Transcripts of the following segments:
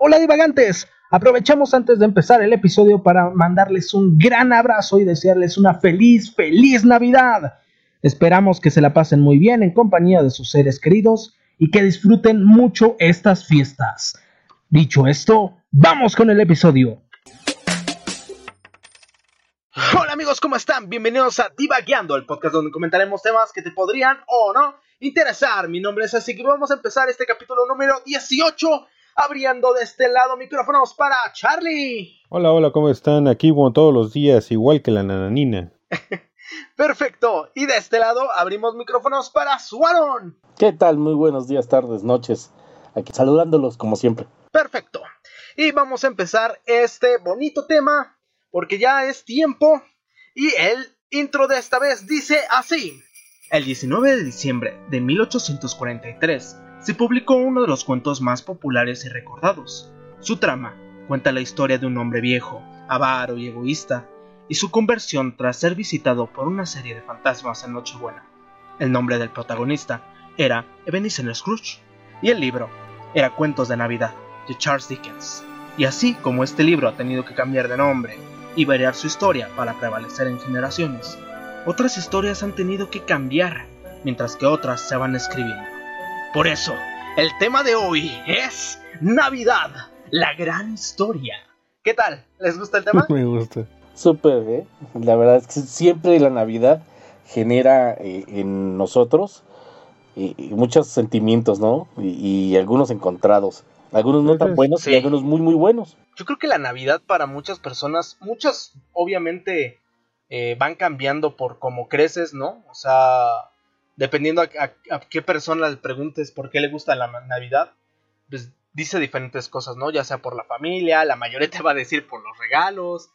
Hola divagantes, aprovechamos antes de empezar el episodio para mandarles un gran abrazo y desearles una feliz, feliz Navidad. Esperamos que se la pasen muy bien en compañía de sus seres queridos y que disfruten mucho estas fiestas. Dicho esto, vamos con el episodio. Hola amigos, ¿cómo están? Bienvenidos a Divagueando, el podcast donde comentaremos temas que te podrían o no interesar. Mi nombre es así que vamos a empezar este capítulo número 18 abriendo de este lado micrófonos para Charlie. Hola, hola, ¿cómo están? Aquí como todos los días, igual que la nananina. Perfecto. Y de este lado abrimos micrófonos para Suaron. ¿Qué tal? Muy buenos días, tardes, noches. Aquí saludándolos como siempre. Perfecto. Y vamos a empezar este bonito tema porque ya es tiempo. Y el intro de esta vez dice así. El 19 de diciembre de 1843 se publicó uno de los cuentos más populares y recordados. Su trama cuenta la historia de un hombre viejo, avaro y egoísta, y su conversión tras ser visitado por una serie de fantasmas en Nochebuena. El nombre del protagonista era Ebenezer Scrooge, y el libro era Cuentos de Navidad, de Charles Dickens. Y así como este libro ha tenido que cambiar de nombre y variar su historia para prevalecer en generaciones, otras historias han tenido que cambiar, mientras que otras se van escribiendo. Por eso, el tema de hoy es Navidad, la gran historia. ¿Qué tal? ¿Les gusta el tema? Me gusta. Súper, ¿eh? La verdad es que siempre la Navidad genera eh, en nosotros eh, muchos sentimientos, ¿no? Y, algunos encontrados. Algunos no tan buenos y algunos muy, muy buenos. Yo creo que la Navidad para muchas personas, muchas obviamente eh, van cambiando por cómo creces, ¿no? O sea, dependiendo a, qué persona le preguntes por qué le gusta la Navidad, pues dice diferentes cosas, ¿no? Ya sea por la familia, la mayoría te va a decir por los regalos,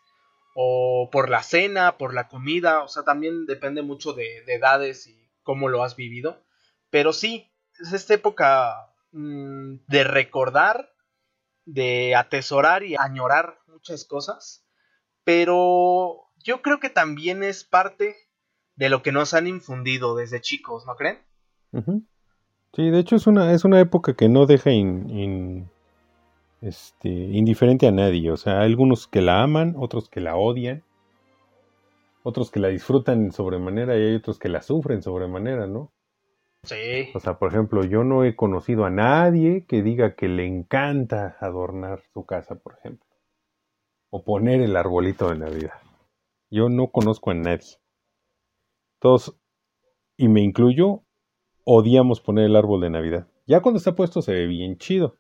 o por la cena, por la comida, o sea, también depende mucho de, edades y cómo lo has vivido. Pero sí, es esta época mm, de recordar, de atesorar y añorar muchas cosas, pero yo creo que también es parte de lo que nos han infundido desde chicos, ¿no creen? Sí, de hecho es una, es una época que no deja este, indiferente a nadie. O sea, hay algunos que la aman, otros que la odian, otros que la disfrutan sobremanera y hay otros que la sufren sobremanera, ¿no? Sí. O sea, por ejemplo, yo no he conocido a nadie que diga que le encanta adornar su casa, por ejemplo. O poner el arbolito de Navidad. Yo no conozco a nadie. Todos, y me incluyo, odiamos poner el árbol de Navidad. Ya cuando está puesto se ve bien chido.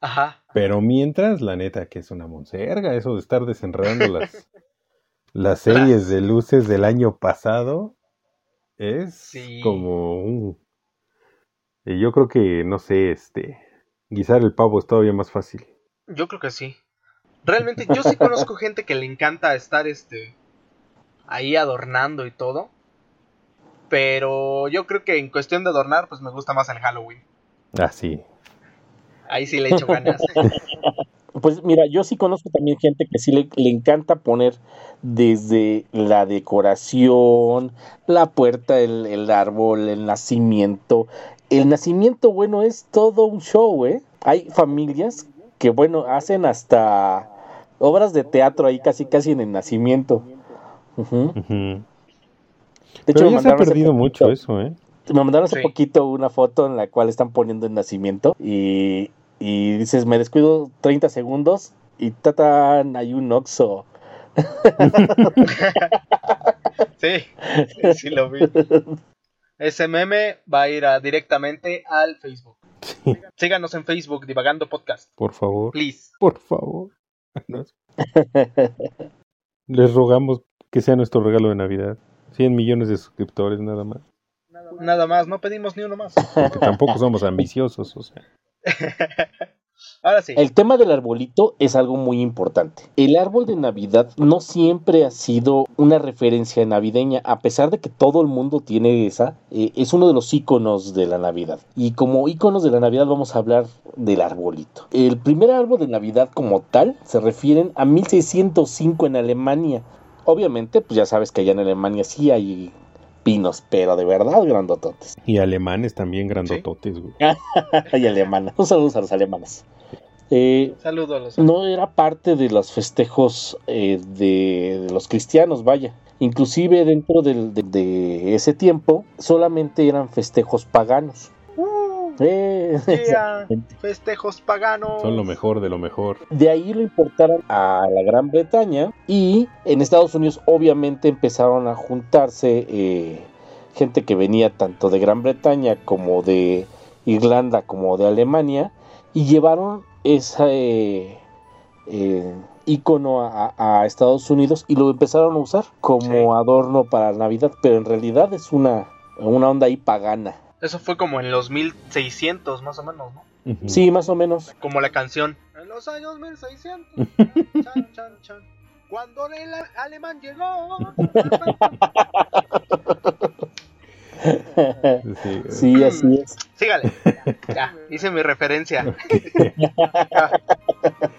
Ajá. Pero mientras, la neta, que es una monserga, eso de estar desenredando las, las series de luces del año pasado, es como un... Yo creo que, no sé, este, guisar el pavo es todavía más fácil. Yo creo que sí. Realmente, yo sí conozco gente que le encanta estar, este, ahí adornando y todo. Pero yo creo que en cuestión de adornar, pues me gusta más el Halloween. Ah, sí. Ahí sí le echo ganas. Pues mira, yo sí conozco también gente que sí le, encanta poner desde la decoración, la puerta, el, el, árbol, el nacimiento. El nacimiento, bueno, es todo un show, ¿eh? Hay familias que, bueno, hacen hasta obras de teatro ahí casi casi en el nacimiento. De hecho, ya se ha perdido mucho eso, ¿eh? Me mandaron hace poquito una foto en la cual están poniendo el nacimiento y, y dices, me descuido 30 segundos y tatan, hay un oxo. sí, sí lo vi. Ese meme va a ir directamente al Facebook. Síganos en Facebook, Divagando Podcast. Por favor. Please. Por favor. Les rogamos que sea nuestro regalo de Navidad. 100 millones de suscriptores nada más. Nada más, no pedimos ni uno más. Porque tampoco somos ambiciosos, o sea. Ahora sí. El tema del arbolito es algo muy importante. El árbol de Navidad no siempre ha sido una referencia navideña, a pesar de que todo el mundo tiene esa, eh, es uno de los iconos de la Navidad. Y como iconos de la Navidad vamos a hablar del arbolito. El primer árbol de Navidad como tal se refieren a 1605 en Alemania. Obviamente, pues ya sabes que allá en Alemania sí hay pinos, pero de verdad grandototes. Y alemanes también grandototes, güey. y alemanes. Un saludo a los alemanes. Eh, Saludos a los no era parte de los festejos eh, de, de los cristianos, vaya. Inclusive dentro del- de, de ese tiempo solamente eran festejos paganos. Eh, yeah, festejos paganos. Son lo mejor de lo mejor. De ahí lo importaron a la Gran Bretaña y en Estados Unidos obviamente empezaron a juntarse eh, gente que venía tanto de Gran Bretaña como de Irlanda como de Alemania y llevaron ese eh, icono a, a Estados Unidos y lo empezaron a usar como Sí. adorno para Navidad, pero en realidad es una, una onda ahí pagana. Eso fue como en los 1600 más o menos, ¿no? Sí, más o menos. Como la canción. En los años 1600. chan, chan, chan. Cuando el alemán llegó. Sí. sí, así es. Sígale. Ya, hice mi referencia.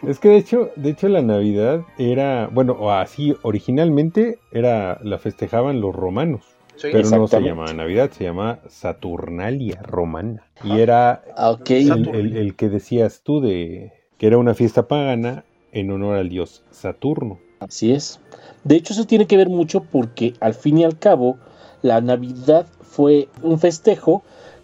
Es que de hecho, de hecho la Navidad era, bueno, o así originalmente era la festejaban los romanos, Sí. pero no se llamaba Navidad, se llamaba Saturnalia romana y era Ah, Ok. el, el- el que decías tú de que era una fiesta pagana en honor al dios Saturno. Así es. De hecho, eso tiene que ver mucho porque al fin y al cabo, la Navidad fue un festejo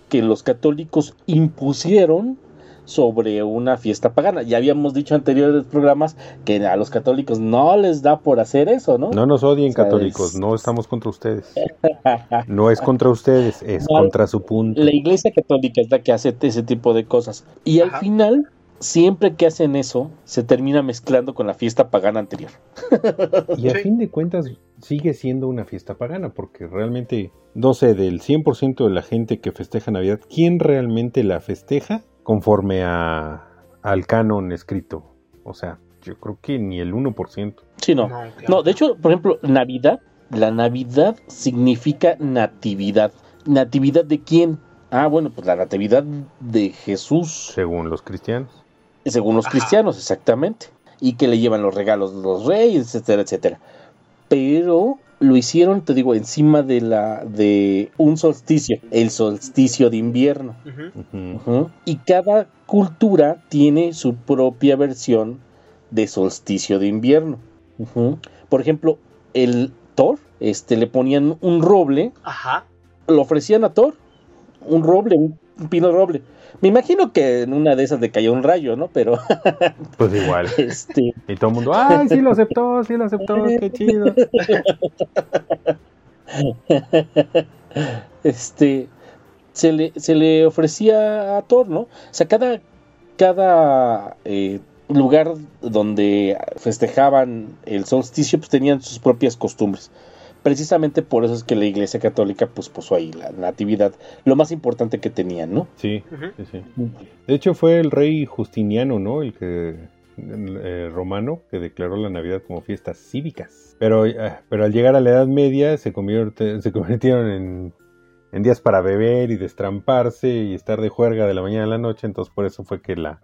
que los católicos impusieron sobre una fiesta pagana. Ya habíamos dicho en anteriores programas que a los católicos no les da por hacer eso, ¿no? No nos odien O sea, católicos, es- no estamos contra ustedes. No es contra ustedes, es No, contra su punto. La iglesia católica es la que hace ese tipo de cosas. Y al final, siempre que hacen eso, se termina mezclando con la fiesta pagana anterior. Y a Sí. fin de cuentas sigue siendo una fiesta pagana, porque realmente, no sé, del 100% de la gente que festeja Navidad, ¿quién realmente la festeja conforme a, al canon escrito? O sea, yo creo que ni el 1%. Sí, no. No, claro. No, de hecho, por ejemplo, Navidad, la Navidad significa natividad. ¿Natividad de quién? Ah, bueno, pues la natividad de Jesús, Según los cristianos. según los Ajá. cristianos, exactamente. Y que le llevan los regalos los reyes, etcétera, etcétera. Pero lo hicieron, te digo, encima de la de un solsticio, el solsticio de invierno. Y cada cultura tiene su propia versión de solsticio de invierno. Por ejemplo, el Thor, este, le ponían un roble, Ajá. lo ofrecían a Thor, un roble, un, un pino roble. Me imagino que en una de esas le cayó un rayo, ¿no? Pero, Pues igual. este, Y todo el mundo, ¡ay, sí lo aceptó, sí lo aceptó, qué chido! este, se le, se le ofrecía a Thor, ¿no? O sea, cada, cada eh, lugar donde festejaban el solsticio, pues tenían sus propias costumbres. Precisamente por eso es que la Iglesia Católica pues puso ahí la natividad, lo más importante que tenían, ¿no? Sí, sí, sí. De hecho fue el rey Justiniano, ¿no? El que eh, romano que declaró la Navidad como fiestas cívicas. Pero, eh, pero al llegar a la Edad Media se, convierte- se convirtieron en, en días para beber y destramparse y estar de juerga de la mañana a la noche. Entonces por eso fue que la,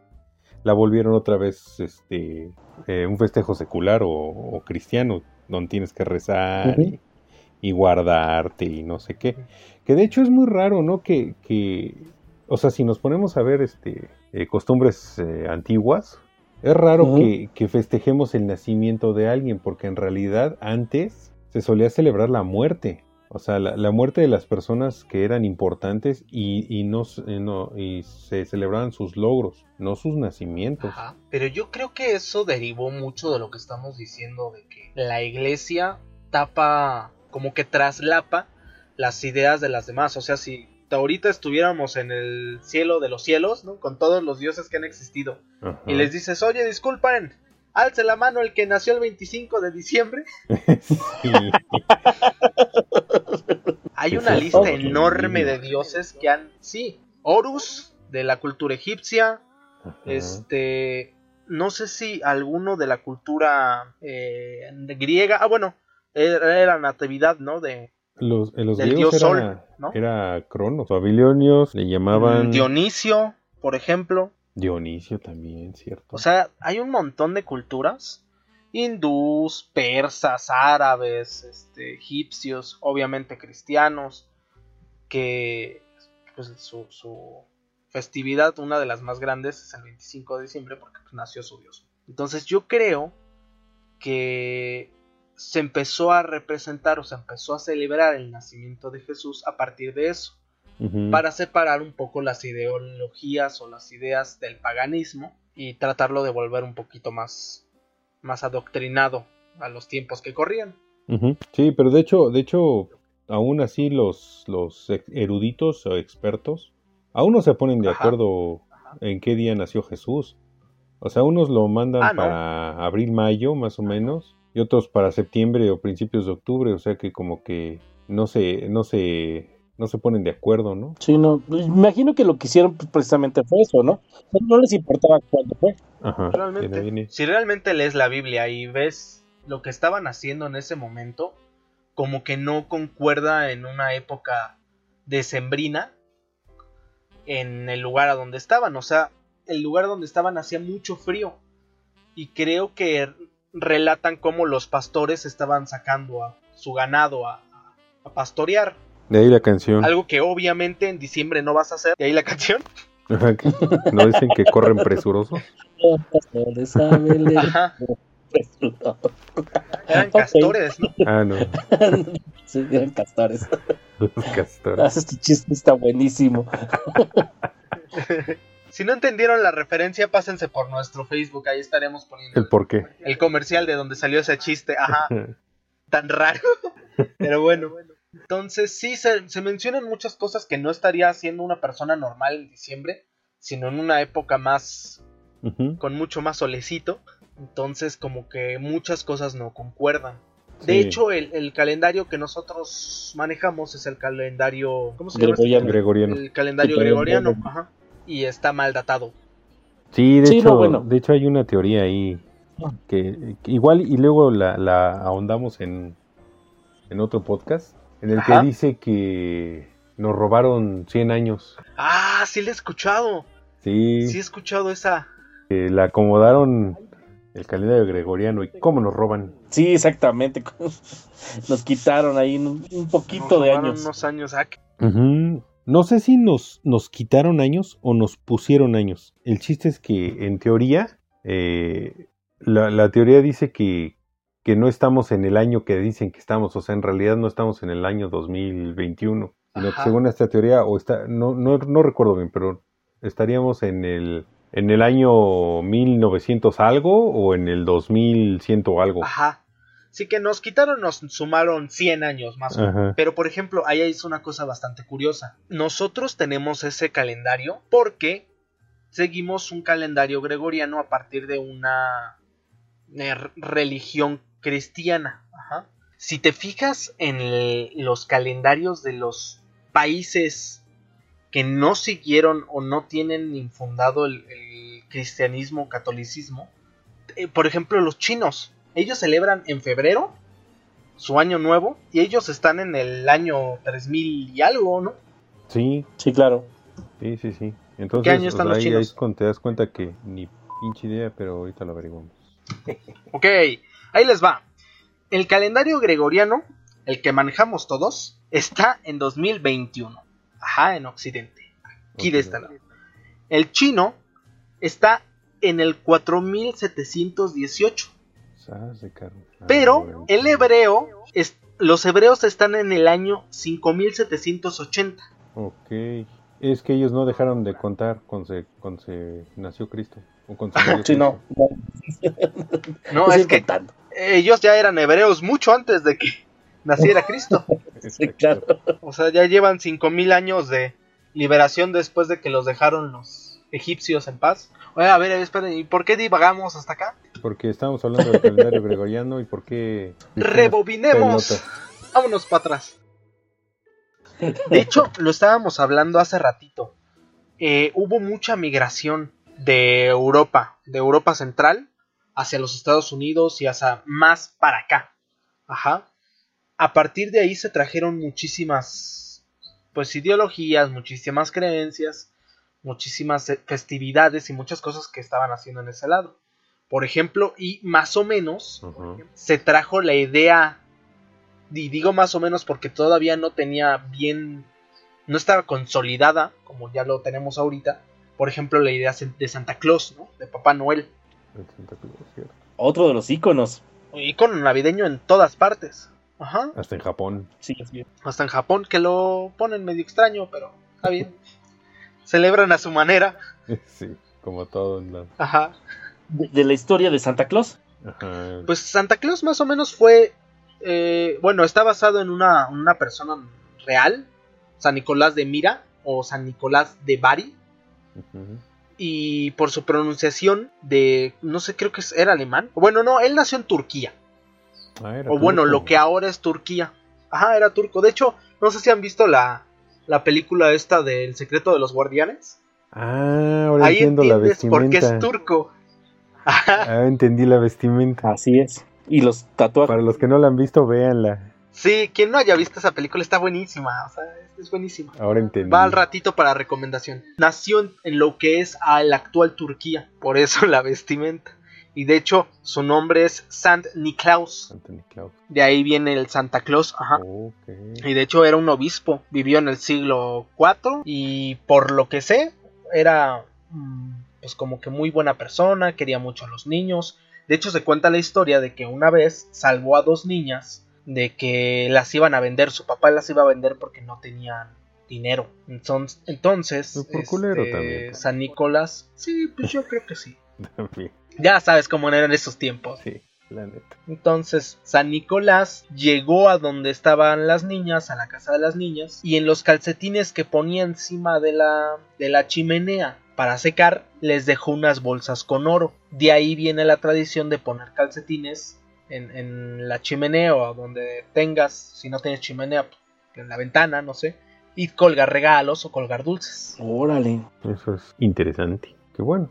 la volvieron otra vez este, eh, un festejo secular o, o cristiano, donde tienes que rezar y, y guardarte y no sé qué. Que de hecho es muy raro, ¿no? Que, que o sea, si nos ponemos a ver este eh, costumbres eh, antiguas, es raro que, que festejemos el nacimiento de alguien, porque en realidad antes se solía celebrar la muerte. O sea, la, la muerte de las personas que eran importantes y, y no, eh, no- y se celebraban sus logros, no sus nacimientos. Ajá. Pero yo creo que eso derivó mucho de lo que estamos diciendo de que la iglesia tapa, como que traslapa las ideas de las demás. O sea, si ahorita estuviéramos en el cielo de los cielos, ¿no? Con todos los dioses que han existido. Ajá. Y les dices, oye, disculpen, alce la mano el que nació el 25 de diciembre. Sí. Hay una lista Oh. enorme de dioses que han, sí, Horus de la cultura egipcia, Ajá. este, no sé si alguno de la cultura eh, griega, ah bueno, era la natividad, ¿no? De Los, en los del griegos dios era, Sol, ¿no? era Cronos. Babilonios le llamaban mm, Dionisio, por ejemplo. Dionisio también, ¿cierto? O sea, hay un montón de culturas. Hindús, persas, árabes, este, egipcios, obviamente cristianos, que pues, su, su, festividad, una de las más grandes, es el 25 de diciembre porque pues, nació su Dios. Entonces yo creo que se empezó a representar o se empezó a celebrar el nacimiento de Jesús a partir de eso, para separar un poco las ideologías o las ideas del paganismo y tratarlo de volver un poquito más, más adoctrinado a los tiempos que corrían. Sí, pero de hecho, de hecho, aún así los, los eruditos o expertos, aún no se ponen de Ajá. acuerdo en qué día nació Jesús. O sea, unos lo mandan Ah, para abril, mayo, más o menos, y otros para septiembre o principios de octubre, o sea que como que no se, no se, no se ponen de acuerdo, ¿no? Sí, no, me imagino que lo que hicieron pues, precisamente fue eso, ¿no? No, no les importaba cuándo fue. Ajá. Realmente, viene. si realmente lees la Biblia y ves lo que estaban haciendo en ese momento, como que no concuerda en una época decembrina en el lugar a donde estaban. O sea, el lugar donde estaban hacía mucho frío. Y creo que relatan cómo los pastores estaban sacando a su ganado a, a pastorear. De ahí la canción. Algo que obviamente en diciembre no vas a hacer. Y ahí la canción. ¿No dicen que corren presurosos? Los pastores Ajá, eran castores, ¿no? Ah, no, sí, eran castores. los castores. Ah, Este chiste está buenísimo. Si no entendieron la referencia, pásense por nuestro Facebook, ahí estaremos poniendo El por qué. el comercial de donde salió ese chiste, ajá, tan raro. Pero bueno, entonces sí, se, se mencionan muchas cosas que no estaría haciendo una persona normal en diciembre, sino en una época más, con mucho más solecito. Entonces como que muchas cosas no concuerdan. De Sí. hecho, el, el calendario que nosotros manejamos es el calendario... ¿Cómo se llama? Gregoriano. Gregoriano. El calendario gregoriano, calendario. ajá. Y está mal datado. Sí, de Sí, hecho, no, bueno. de hecho hay una teoría ahí Ah. que, que igual y luego la, la ahondamos en, en otro podcast en el Ajá. que dice que nos robaron 100 años. Ah, sí le he escuchado. Sí, Sí he escuchado esa. que la acomodaron el calendario gregoriano y cómo nos roban. Sí, exactamente. Nos quitaron ahí un, un poquito Nos de años. unos años. Ah, que-. No sé si nos, nos quitaron años o nos pusieron años. El chiste es que en teoría, eh, la, la teoría dice que, que no estamos en el año que dicen que estamos, o sea, en realidad no estamos en el año 2021, sino que según esta teoría, o está, no, no, no recuerdo bien, pero estaríamos en el, en el año 1900 algo o en el 2100 o algo. Ajá. Sí que nos quitaron, nos sumaron 100 años más. o menos. Ajá. Pero por ejemplo, ahí es una cosa bastante curiosa. Nosotros tenemos ese calendario porque seguimos un calendario gregoriano a partir de una eh, religión cristiana. Ajá. Si te fijas en el- los calendarios de los países que no siguieron o no tienen infundado el, el cristianismo o catolicismo, eh, por ejemplo los chinos, ellos celebran en febrero su año nuevo y ellos están en el año 3000 y algo, ¿no? Sí, sí, claro. Sí, sí, sí. Entonces, año están o sea, los ahí, chinos? ahí te das cuenta que ni pinche idea, pero ahorita lo averiguamos. Ok, ahí les va. El calendario gregoriano, el que manejamos todos, está en 2021. Ajá, en Occidente. Aquí de este lado. El chino está en el 4718. Pero bueno. el hebreo, es- los hebreos están en el año 5780. Ok. Es que ellos no dejaron de contar cuando se, cuando se nació Cristo. O cuando se Sí, no. Cristo. no. No, es que contando. ellos ya eran hebreos mucho antes de que naciera Cristo. Sí, claro. O sea, ya llevan 5000 años de liberación después de que los dejaron los egipcios en paz. Oye, a ver, esperen, ¿y por qué divagamos hasta acá? Porque estábamos hablando del calendario gregoriano y por qué... Rebobinemos. Vámonos para atrás. De hecho, lo estábamos hablando hace ratito. Eh, hubo mucha migración de Europa, de Europa Central, hacia los Estados Unidos y hacia más para acá. Ajá. A partir de ahí se trajeron muchísimas, pues, ideologías, muchísimas creencias, muchísimas festividades y muchas cosas que estaban haciendo en ese lado. Por ejemplo, y más o menos se trajo la idea, y digo más o menos porque todavía no tenía bien no estaba consolidada, como ya lo tenemos ahorita. Por ejemplo, la idea de Santa Claus, ¿no? De Papá Noel. El Santa Claus, cierto. Otro de los íconos. Icono navideño en todas partes. Ajá. Hasta en Japón. Sí. Hasta en Japón, que lo ponen medio extraño, pero está bien. Celebran a su manera. Sí, como todo en la... Ajá. De, de la historia de Santa Claus. Ajá. Pues Santa Claus más o menos fue. eh, bueno, está basado en una, una persona real. San Nicolás de Mira o San Nicolás de Bari. Ujú. Y por su pronunciación de. No sé, creo que es- era alemán. Bueno, no, él nació en Turquía. Ah, era O bueno, lo que ahora es Turquía. Ajá, era turco. De hecho, no sé si han visto la, la película esta del secreto de los guardianes. Ah, ahora Ahí entiendo la entiendes por qué vestimenta. es turco. Ah, entendí la vestimenta. Así es. Y los tatuajes. Para los que no la han visto, véanla. Sí, quien no haya visto esa película está buenísima. O sea, es- buenísima. Ahora entendí. Va al ratito para recomendación. Nació en, lo que es al actual Turquía, por eso la vestimenta. Y de hecho, su nombre es Sant Niklaus. De ahí viene el Santa Claus. Ajá. Y de hecho era un obispo. Vivió en el siglo IV. Y por lo que sé, era mm, pues como que muy buena persona. Quería mucho a los niños. De hecho, se cuenta la historia de que una vez salvó a dos niñas de que las iban a vender. Su papá las iba a vender porque no tenían dinero. Entonces, entonces Pues por culero este, también. San Nicolás. Sí, pues yo creo que sí. También. Ya sabes cómo eran esos tiempos. Sí, la neta. Entonces, San Nicolás llegó a donde estaban las niñas, a la casa de las niñas, y en los calcetines que ponía encima de la, de la chimenea para secar, les dejó unas bolsas con oro. De ahí viene la tradición de poner calcetines en, en la chimenea o donde tengas, si no tienes chimenea, pues, en la ventana, no sé, y colgar regalos o colgar dulces. Órale. Eso es interesante. Qué bueno.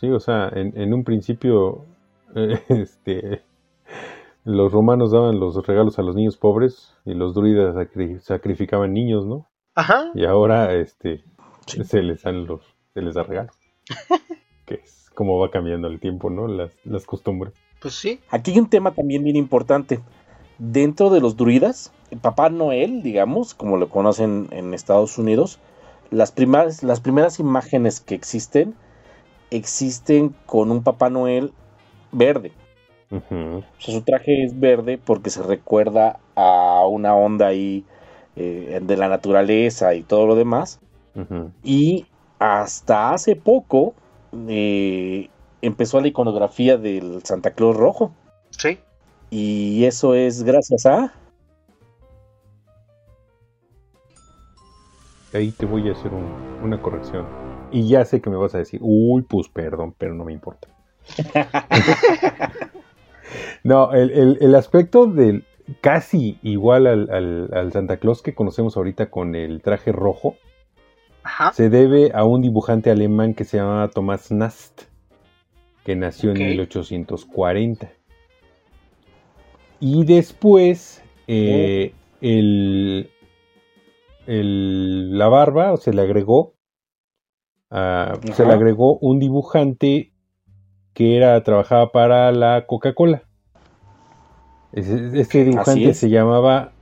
Sí, o sea, en, en un principio, eh, este, los romanos daban los regalos a los niños pobres y los druidas sacri- sacrificaban niños, ¿no? Ajá, Y ahora, este, Sí. se les dan los, se les da regalos. que es como va cambiando el tiempo, ¿no? Las, las costumbres. pues sí. Aquí hay un tema también bien importante. Dentro de los druidas, el Papá Noel, digamos, como lo conocen en Estados Unidos, las primeras, las primeras imágenes que existen, existen con un Papá Noel verde. O sea, su traje es verde porque se recuerda a una onda ahí eh, de la naturaleza y todo lo demás. Y hasta hace poco eh, empezó la iconografía del Santa Claus rojo. Sí. Y eso es gracias a... Ahí te voy a hacer un- una corrección. Y ya sé que me vas a decir, uy, pues perdón, pero no me importa. no, el, el- el aspecto del casi igual al, al- al Santa Claus que conocemos ahorita con el traje rojo Ajá. se debe a un dibujante alemán que se llamaba Thomas Nast, que nació Ok. en 1840. Y después eh, el, el- la barba se le agregó ah, se le agregó un dibujante que era trabajaba para la Coca-Cola. Este dibujante es. se llamaba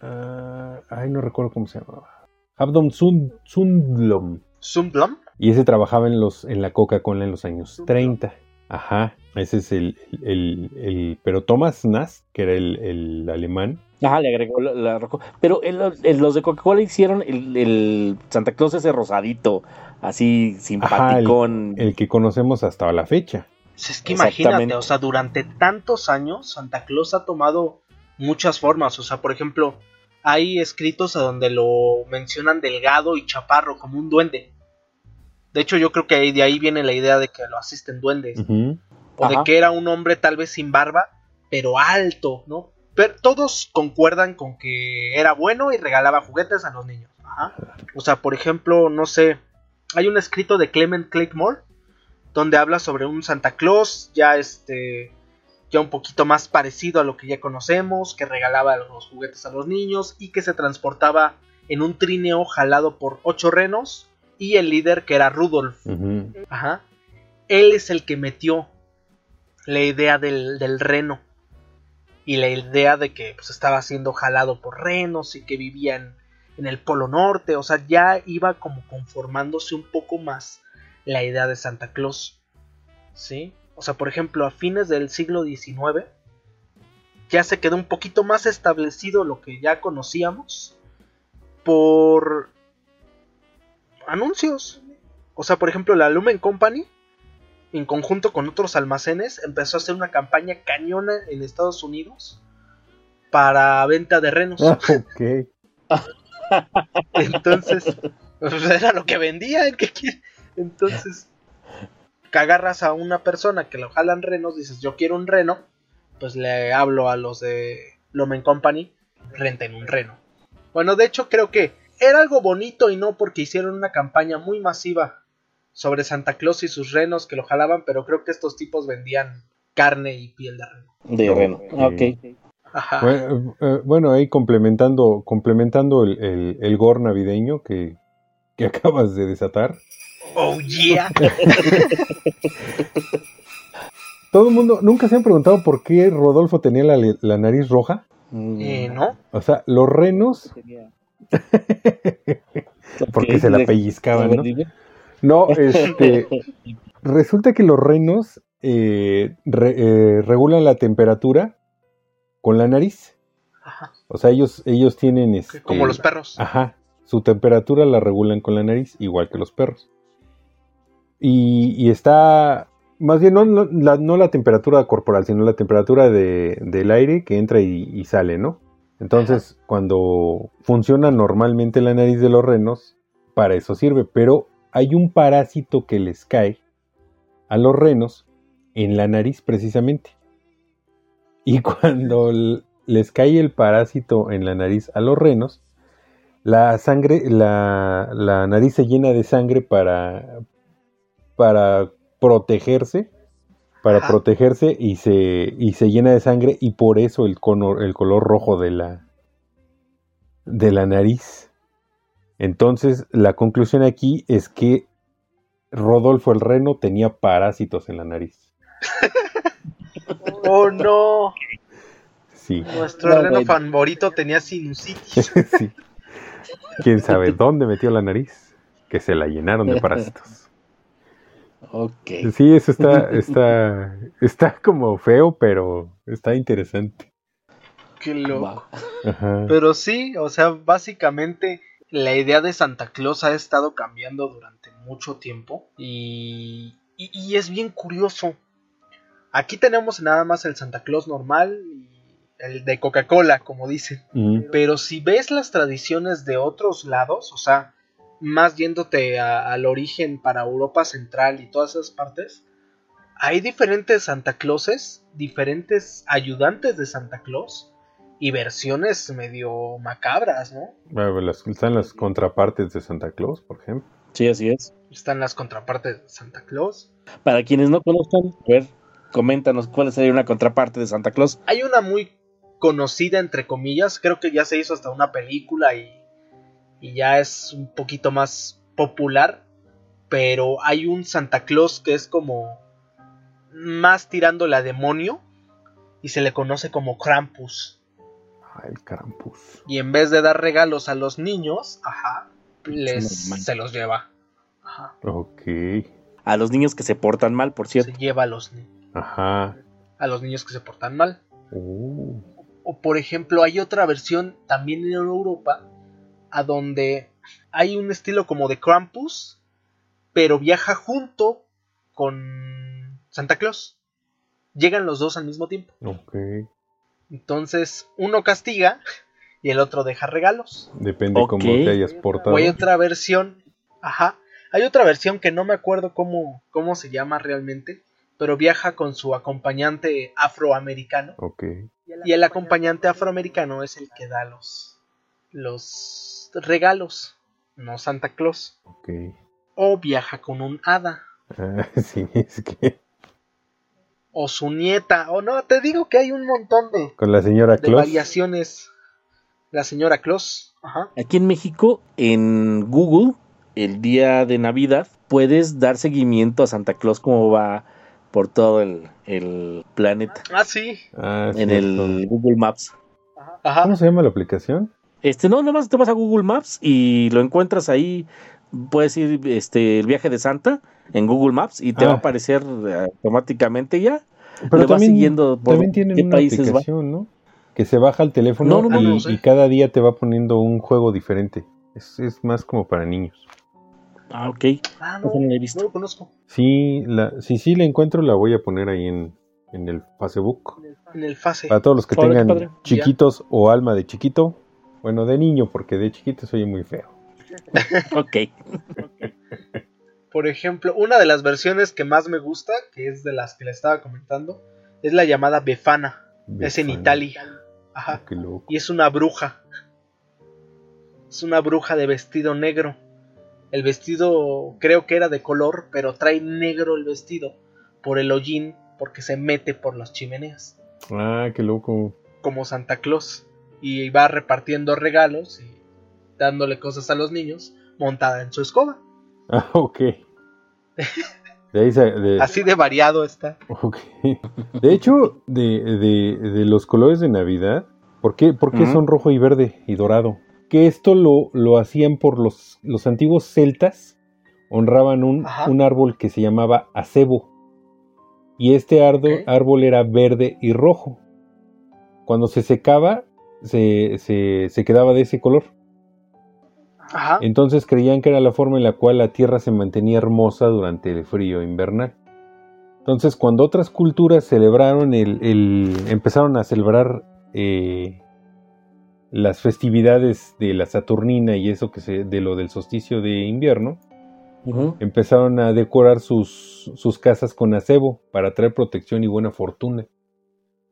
ah, ay no recuerdo cómo se llamaba. Abdon Sund- Sundblom. Zumblom. Y ese trabajaba en los en la Coca-Cola en los años 30. Ajá, ese es el, el, el- pero Thomas Nast, que era el, el alemán, Ajá, le agregó la, la rojo. Pero el- el- los de Coca-Cola hicieron el, el Santa Claus ese rosadito, así simpaticón. el que conocemos hasta la fecha. Pues Es que imagínate, o sea, durante tantos años Santa Claus ha tomado muchas formas. O sea, por ejemplo, hay escritos a donde lo mencionan delgado y chaparro, como un duende. De hecho, yo creo que de ahí viene la idea de que lo asisten duendes. O de que era un hombre tal vez sin barba, pero alto, ¿no? Pero todos concuerdan con que era bueno y regalaba juguetes a los niños. Ajá. O sea, por ejemplo, no sé, hay un escrito de Clement Claymore donde habla sobre un Santa Claus ya este ya un poquito más parecido a lo que ya conocemos, que regalaba los juguetes a los niños y que se transportaba en un trineo jalado por ocho renos y el líder que era Rudolf. Ajá. Él es el que metió la idea del, del reno. Y la idea de que pues, estaba siendo jalado por renos y que vivía en, en el Polo Norte, o sea, ya iba como conformándose un poco más la idea de Santa Claus. ¿Sí? O sea, por ejemplo, a fines del siglo XIX ya se quedó un poquito más establecido lo que ya conocíamos por anuncios. O sea, por ejemplo, la Lumen Company, en conjunto con otros almacenes, empezó a hacer una campaña cañona en Estados Unidos para venta de renos. Entonces, pues, era lo que vendían. ¿qué quiere? Entonces, que agarras a una persona que lo jalan renos, dices, yo quiero un reno, pues le hablo a los de Lumen Company, renten un reno. Bueno, de hecho creo que era algo bonito y no porque hicieron una campaña muy masiva sobre Santa Claus y sus renos que lo jalaban, pero creo que estos tipos vendían carne y piel de reno. De reno. Ok. Ok. Ajá. Bueno, eh, bueno, ahí complementando, complementando el, el, el gore navideño que, que acabas de desatar. Oh yeah. Todo el mundo, nunca se han preguntado por qué Rodolfo tenía la, la nariz roja. Mm, Eh, ¿No? O sea, los renos, porque se la pellizcaban, ¿no? No, este, resulta que los renos eh, re- eh, regulan la temperatura con la nariz. Ajá. O sea, ellos, ellos tienen este, Como los perros. Ajá, su temperatura la regulan con la nariz, igual que los perros. Y, y está, más bien no, no la, no la temperatura corporal, sino la temperatura de- del aire que entra y, y sale, ¿no? Entonces, cuando funciona normalmente la nariz de los renos, para eso sirve, pero hay un parásito que les cae a los renos en la nariz precisamente. Y cuando les cae el parásito en la nariz a los renos, la sangre, la, la nariz se llena de sangre para, para protegerse, para Ajá. protegerse y se, y se llena de sangre y por eso el, cono- el color rojo de la, de la nariz. Entonces, la conclusión aquí es que Rodolfo el Reno tenía parásitos en la nariz. Oh no. Sí, Nuestro No, reno bueno. favorito tenía sinusitis. sí. ¿Quién sabe dónde metió la nariz? Que se la llenaron de parásitos. Ok. Sí, eso está, está, está como feo, pero está interesante. Qué loco. Ajá. Pero sí, o sea, básicamente la idea de Santa Claus ha estado cambiando durante mucho tiempo y, y, y es bien curioso. Aquí tenemos nada más el Santa Claus normal y el de Coca-Cola, como dicen. Mm, Pero si ves las tradiciones de otros lados, o sea, más yéndote a- al origen para Europa Central y todas esas partes, hay diferentes Santa Clauses, diferentes ayudantes de Santa Claus y versiones medio macabras, ¿no? bueno, las- están las contrapartes de Santa Claus, por ejemplo. Sí, así es. Están las contrapartes de Santa Claus. Para quienes no conozcan, a ver, coméntanos cuál sería una contraparte de Santa Claus. Hay una muy conocida, entre comillas, creo que ya se hizo hasta una película y, y ya es un poquito más popular, pero hay un Santa Claus que es como más tirándole a demonio y se le conoce como Krampus. Ah, el Krampus. Y en vez de dar regalos a los niños, ajá, les, se los lleva. Ajá, Ok. A los niños que se portan mal, por cierto. se lleva a los, ni- Ajá. a los niños que se portan mal. Uh, O por ejemplo, hay otra versión también en Europa a donde hay un estilo como de Krampus, pero viaja junto con Santa Claus. Llegan los dos al mismo tiempo. ok. Entonces, uno castiga y el otro deja regalos. Depende cómo te hayas portado. O hay otra versión, ajá, hay otra versión que no me acuerdo cómo, cómo se llama realmente, pero viaja con su acompañante afroamericano. Ok. Y el acompañante afroamericano es el que da los, los regalos, no Santa Claus. Ok. O viaja con un hada, Ah, sí, es que o su nieta, o no, te digo que hay un montón de, con la señora de Claus. variaciones. La señora Claus, ajá. Aquí en México, en Google, el día de Navidad, puedes dar seguimiento a Santa Claus como va por todo el, el planeta Ah, sí. Ah, en cierto. el Google Maps. Ajá. ¿Cómo se llama la aplicación? Este, no, nada más te vas a Google Maps y lo encuentras ahí. Puedes ir este, el viaje de Santa en Google Maps y te va a Ah. aparecer eh, automáticamente ya. Pero Le vas también, siguiendo por también tienen qué una países va. aplicación, ¿no? Que se baja al teléfono No, no, no, y, no sé. y cada día te va poniendo un juego diferente. Es, es más como para niños. Ah, ok. Ah, no, la he no visto. lo conozco. Sí, la, si sí la encuentro, la voy a poner ahí en, en el Facebook. En el fase. Para todos los que tengan chiquitos o alma de chiquito. Bueno, de niño, porque de chiquito soy muy feo. Ok. Por ejemplo, una de las versiones que más me gusta, que es de las que le estaba comentando, es la llamada Befana. Es en Befana. Italia. Ajá. Qué loco. Y es una bruja. Es una bruja de vestido negro. El vestido creo que era de color, pero trae negro el vestido por el hollín, porque se mete por las chimeneas, Ah, qué loco. como Santa Claus. Y va repartiendo regalos y dándole cosas a los niños, montada en su escoba. Ah, ok. De ahí se- de- Así de variado está. ok. De hecho, de, de- de los colores de Navidad, ¿por qué, por qué son rojo y verde y dorado? Que esto lo, lo hacían por los, los antiguos celtas, honraban un, un árbol que se llamaba acebo. Y este ardo- árbol era verde y rojo. Cuando se secaba, se, se- se quedaba de ese color. Ajá. Entonces creían que era la forma en la cual la tierra se mantenía hermosa durante el frío invernal. Entonces, cuando otras culturas celebraron el, el- empezaron a celebrar eh, las festividades de la Saturnina y eso que se, de lo del solsticio de invierno, empezaron a decorar sus, sus casas con acebo para traer protección y buena fortuna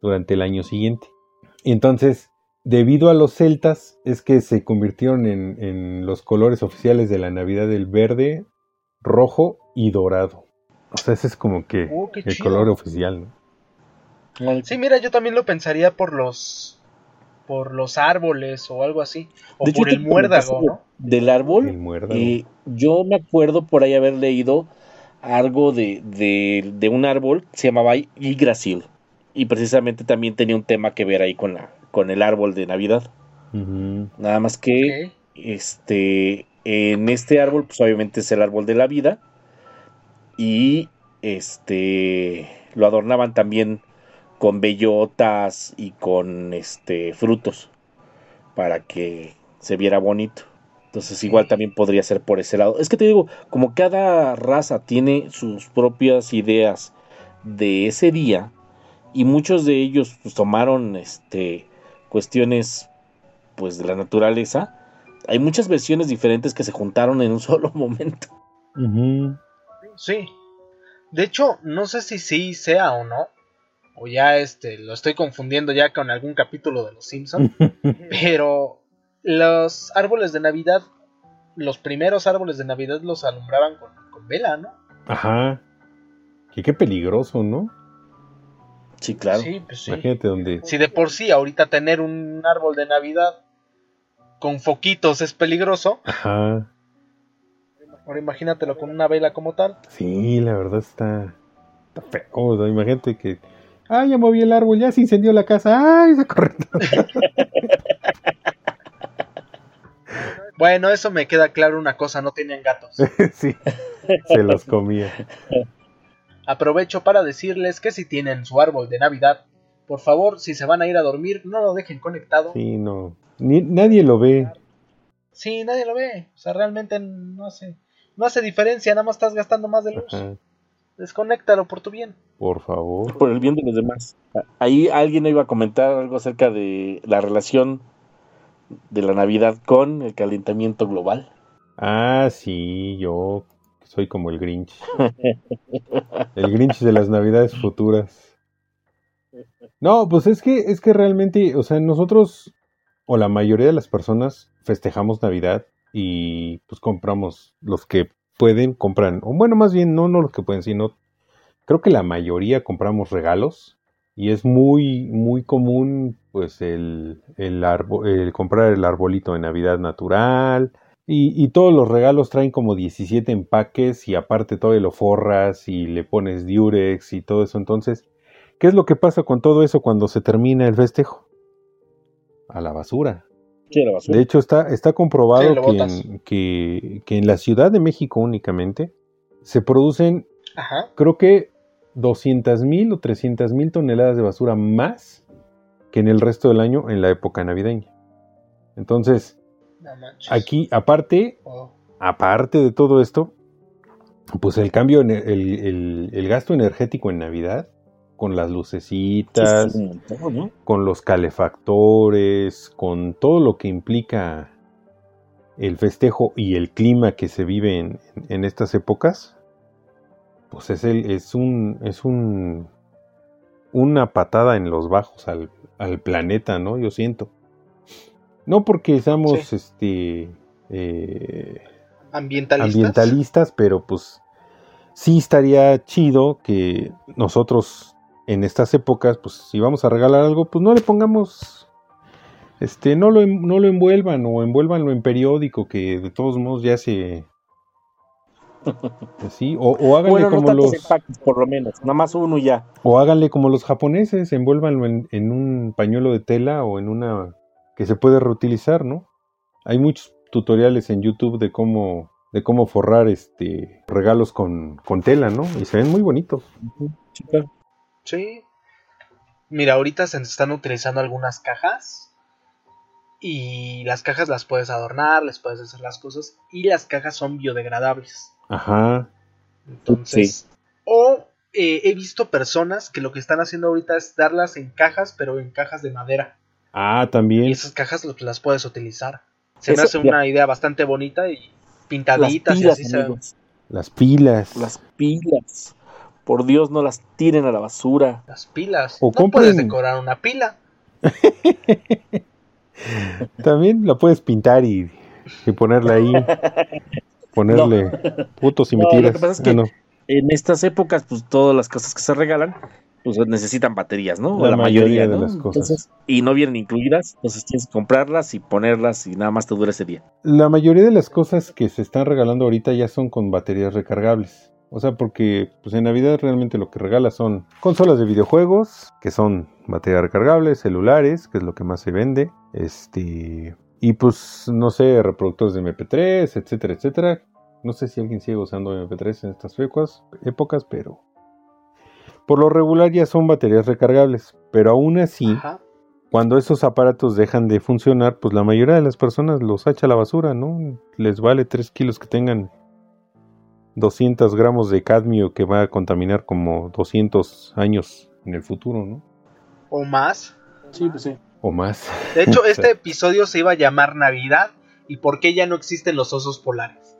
durante el año siguiente. Entonces, debido a los celtas, es que se convirtieron en, en los colores oficiales de la Navidad del verde, rojo y dorado. O sea, ese es como que Oh, el chido. color oficial, ¿no? Sí, mira, yo también lo pensaría por los por los árboles o algo así, o De hecho, por el muérdago. Del árbol, El muérdago. eh, yo me acuerdo por ahí haber leído algo de, de, de un árbol que se llamaba Yggdrasil. Y precisamente también tenía un tema que ver ahí con, la, con el árbol de Navidad. Nada más que este en este árbol pues obviamente es el árbol de la vida. Y este lo adornaban también con bellotas y con este frutos para que se viera bonito. Entonces igual también podría ser por ese lado. Es que te digo como cada raza tiene sus propias ideas de ese día y muchos de ellos pues, tomaron este cuestiones pues de la naturaleza hay muchas versiones diferentes que se juntaron en un solo momento. Sí. De hecho, no sé si sí sea o no, o ya este lo estoy confundiendo ya con algún capítulo de Los Simpson, pero los árboles de Navidad, los primeros árboles de Navidad los alumbraban con, con vela, ¿no? Ajá. Que qué peligroso, ¿no? Sí, claro. Sí, pues sí. Imagínate donde... Si de por sí ahorita tener un árbol de Navidad con foquitos es peligroso, Ajá. ahora imagínatelo con una vela como tal. Sí, la verdad está, está feo. Imagínate que. Ah, ya moví el árbol, ya se incendió la casa. Ay, se corriendo. Bueno, eso me queda claro una cosa, no tenían gatos. sí, se los comía. Aprovecho para decirles que si tienen su árbol de Navidad, por favor, si se van a ir a dormir, no lo dejen conectado. Sí, no. Ni, nadie lo ve. Sí, nadie lo ve. O sea, realmente no hace, no hace diferencia, nada más estás gastando más de luz. Ajá, Desconéctalo por tu bien. por favor. Por el bien de los demás. Ahí alguien iba a comentar algo acerca de la relación de la Navidad con el calentamiento global. Ah, sí, yo soy como el Grinch. El Grinch de las Navidades futuras. No, pues es que, es que realmente, o sea, nosotros, o la mayoría de las personas, festejamos Navidad y pues compramos los que pueden, compran, o bueno, más bien, no, no los que pueden, sino creo que la mayoría compramos regalos y es muy, muy común, pues, el, el, arbo- el comprar el arbolito de Navidad natural, y, y todos los regalos traen como 17 empaques y aparte todo lo forras y le pones diurex y todo eso. Entonces, ¿qué es lo que pasa con todo eso cuando se termina el festejo? A la basura. Sí, a la basura. De hecho, está, está comprobado Sí, que, en, que, que en la Ciudad de México únicamente se producen, Ajá. creo que 200 mil o 300 mil toneladas de basura más que en el resto del año en la época navideña. Entonces. Aquí, aparte, Oh. aparte de todo esto, pues el cambio, en el, el- el gasto energético en Navidad, con las lucecitas, con los calefactores, con todo lo que implica el festejo y el clima que se vive en, en estas épocas, pues es, el, es un es un una patada en los bajos al, al planeta, ¿no? Yo siento. No porque seamos Sí. este eh, Ambientalistas. ambientalistas, pero pues sí estaría chido que nosotros en estas épocas, pues si vamos a regalar algo, pues no le pongamos, este, no lo, no lo envuelvan o envuélvanlo en periódico, que de todos modos ya se... Sí, o, o háganle Bueno, no como los empaques, por lo menos. Nada más uno ya. o háganle como los japoneses, envuélvanlo en, en un pañuelo de tela o en una que se puede reutilizar, ¿no? Hay muchos tutoriales en YouTube de cómo de cómo forrar este regalos con, con tela, ¿no? Y se ven muy bonitos. Sí. Mira, ahorita se están utilizando algunas cajas. Y las cajas las puedes adornar, les puedes hacer las cosas. Y las cajas son biodegradables. Ajá. Entonces. O eh, he visto personas que lo que están haciendo ahorita es darlas en cajas, pero en cajas de madera. Ah, Y también. esas cajas lo- las puedes utilizar. Se me hace ya. una idea bastante bonita y Las pintaditas y así se. Las pilas. Las pilas. Por Dios, no las tiren a la basura. Las pilas. O no compren- puedes decorar una pila. También la puedes pintar y, y ponerla ahí. Ponerle putos y No, lo mentiras. que pasa es Ah, que- no. En estas épocas, pues todas las cosas que se regalan, pues necesitan baterías, ¿no? La la, mayoría mayoría, de las cosas. Entonces, y no vienen incluidas, entonces tienes que comprarlas y ponerlas y nada más te dura ese día. La mayoría de las cosas que se están regalando ahorita ya son con baterías recargables. O sea, porque pues en Navidad realmente lo que regala son consolas de videojuegos, que son baterías recargables, celulares, que es lo que más se vende, este y pues no sé, reproductores de MP3, etcétera, etcétera. No sé si alguien sigue usando MP3 en estas épocas, pero por lo regular ya son baterías recargables, pero aún así Ajá. cuando esos aparatos dejan de funcionar, pues la mayoría de las personas los echa a la basura, ¿no? Les vale 3 kilos que tengan 200 gramos de cadmio que va a contaminar como 200 años en el futuro, ¿no? O más. Sí, pues sí. O más. De hecho, este episodio se iba a llamar Navidad. ¿Y por qué ya no existen los osos polares?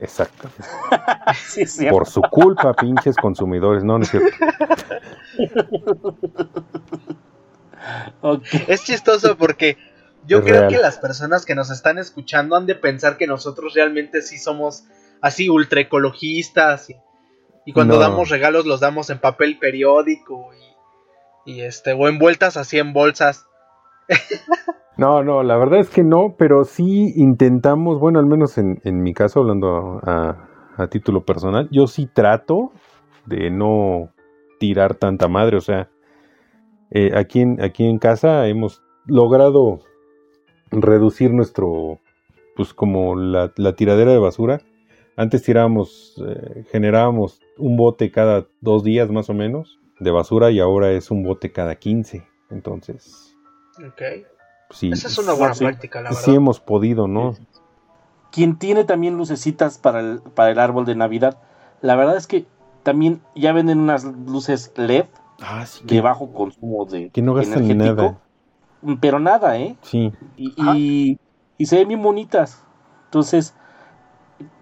Exacto. sí. Por su culpa, pinches consumidores. No, no es cierto. Ok. Es chistoso porque yo Es creo real. que las personas que nos están escuchando han de pensar que nosotros realmente sí somos así ultra ecologistas y, y cuando No. damos regalos los damos en papel periódico y, y este o envueltas así en bolsas. No, no, la verdad es que no, pero sí intentamos, bueno, al menos en, mi caso, hablando a, título personal, yo sí trato de no tirar tanta madre, o sea, eh, aquí, en, aquí en casa hemos logrado reducir nuestro, pues como la, la tiradera de basura. Antes tirábamos, eh, generábamos un bote cada dos días más o menos de basura y ahora es un bote cada 15. Entonces, Ok. sí, Esa es una buena sí. práctica, la verdad. sí hemos podido, ¿no? Quien tiene también lucecitas para el, para el árbol de Navidad, la verdad es que también ya venden unas luces LED Ah, sí. de bajo consumo de que no gastan ni energético, nada. pero nada, ¿eh? Sí, Y, y, y se ven bien bonitas. Entonces,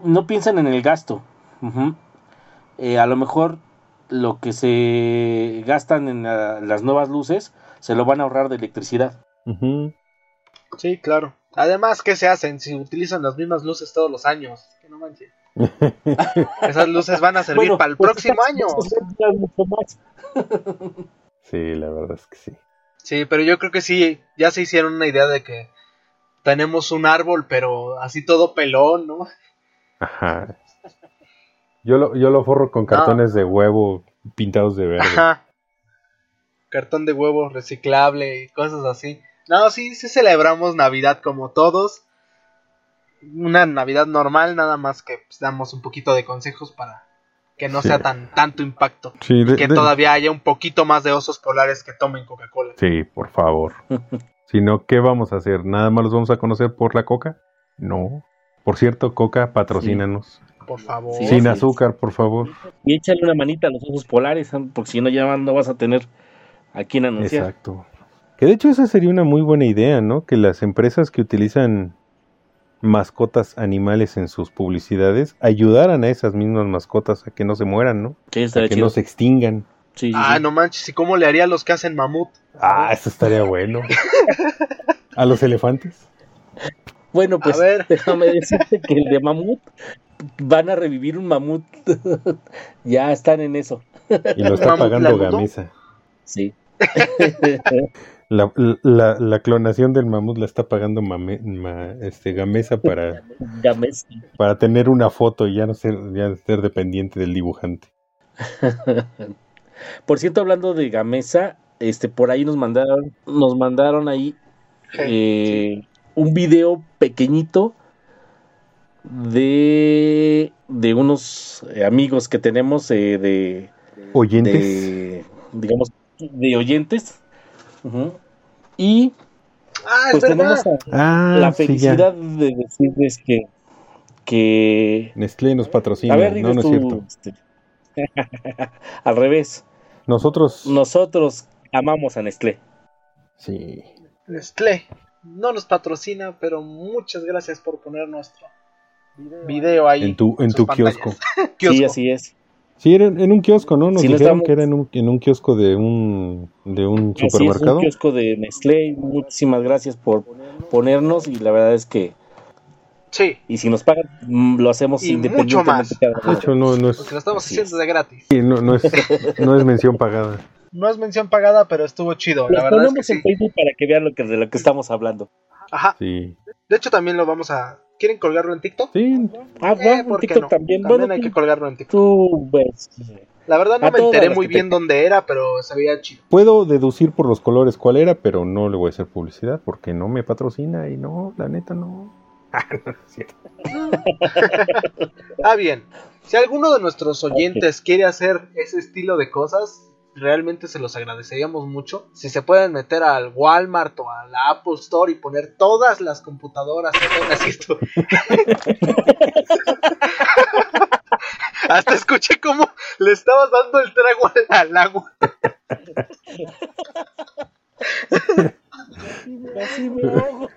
no piensan en el gasto. Eh, a lo mejor lo que se gastan en la- las nuevas luces se lo van a ahorrar de electricidad. Sí, claro. Además, ¿qué se hacen si utilizan las mismas luces todos los años? Que no manches. Esas luces van a servir Bueno, para el pues próximo año. sí, la verdad es que sí. Sí, pero yo creo que sí, ya se hicieron una idea de que tenemos un árbol, pero así todo pelón, ¿no? Ajá. Yo lo, yo lo forro con cartones de huevo pintados de verde. Ajá. Cartón de huevo reciclable y cosas así. No, sí, sí celebramos Navidad como todos. Una Navidad normal, nada más que pues, damos un poquito de consejos para que no Sí. sea tan tanto impacto. Sí, de- que de- todavía haya un poquito más de osos polares que tomen Coca-Cola. sí, por favor. Si no, ¿qué vamos a hacer? ¿Nada más los vamos a conocer por la coca? No. Por cierto, coca, patrocínanos. Por favor. Sí, Sin sí. azúcar, por favor. Y échale una manita a los osos polares, porque si no, ya no vas a tener a quién anunciar. Exacto. Que de hecho esa sería una muy buena idea, ¿no? Que las empresas que utilizan mascotas animales en sus publicidades ayudaran a esas mismas mascotas a que no se mueran, ¿no? Sí, A que chido. no se extingan. Sí, sí, Ah, sí. no manches, ¿y cómo le haría a los que hacen mamut? Ah, eso estaría bueno. ¿A los elefantes? Bueno, pues A ver. déjame decirte que el de mamut van a revivir un mamut. ya están en eso. Y lo está ¿Mamut pagando? Gamesa. Sí. La, la, la clonación del mamut la está pagando Mame- Ma- este, Gamesa para, para tener una foto y ya no ser, ya ser dependiente del dibujante. Por cierto, hablando de Gamesa, este, por ahí nos mandaron, nos mandaron ahí eh, un video pequeñito de, de unos amigos que tenemos eh, de, Oyentes. de, digamos, de oyentes. Y Ah, es pues tenemos a- Ah, la sí, felicidad de decirles que, que Nestlé nos patrocina. a ver, no, no es cierto. este, al revés, Nosotros. nosotros amamos a Nestlé. Sí. Nestlé no nos patrocina, pero muchas gracias por poner nuestro video ahí. En tu, en tu kiosco. Kiosco. Sí, así es. Sí, era en en un kiosco, ¿no? Nos Sí, no dijeron estamos- que era en un, en un kiosco de un, de un Así es, supermercado. un kiosco de Nestlé. Muchísimas gracias por ponernos y la verdad es que Sí, y si nos pagan mm, lo hacemos Y mucho independientemente más. cada de hecho, no, no, es, porque lo estamos Así haciendo de gratis. sí, no, no es, no es mención pagada. No es mención pagada, pero estuvo chido. Los La verdad es que ponemos sí. en Facebook para que vean lo que de lo que estamos hablando. Ajá. Sí. De hecho, también lo vamos a. ¿Quieren colgarlo en TikTok? Sí, Ah, Eh, va, en ¿por qué TikTok no? también. También Bueno, hay que colgarlo en TikTok. tú ves. La verdad no A me enteré muy bien te- dónde era, pero se veía chido. puedo deducir por los colores cuál era, pero no le voy a hacer publicidad porque no me patrocina y no, la neta no. Ah, no es cierto. Ah, bien. Si alguno de nuestros oyentes quiere hacer ese estilo de cosas, realmente se los agradeceríamos mucho. Si se pueden meter al Walmart o a la Apple Store y poner todas las computadoras. Hasta escuché cómo le estabas dando el trago al, al agua. Así me hago.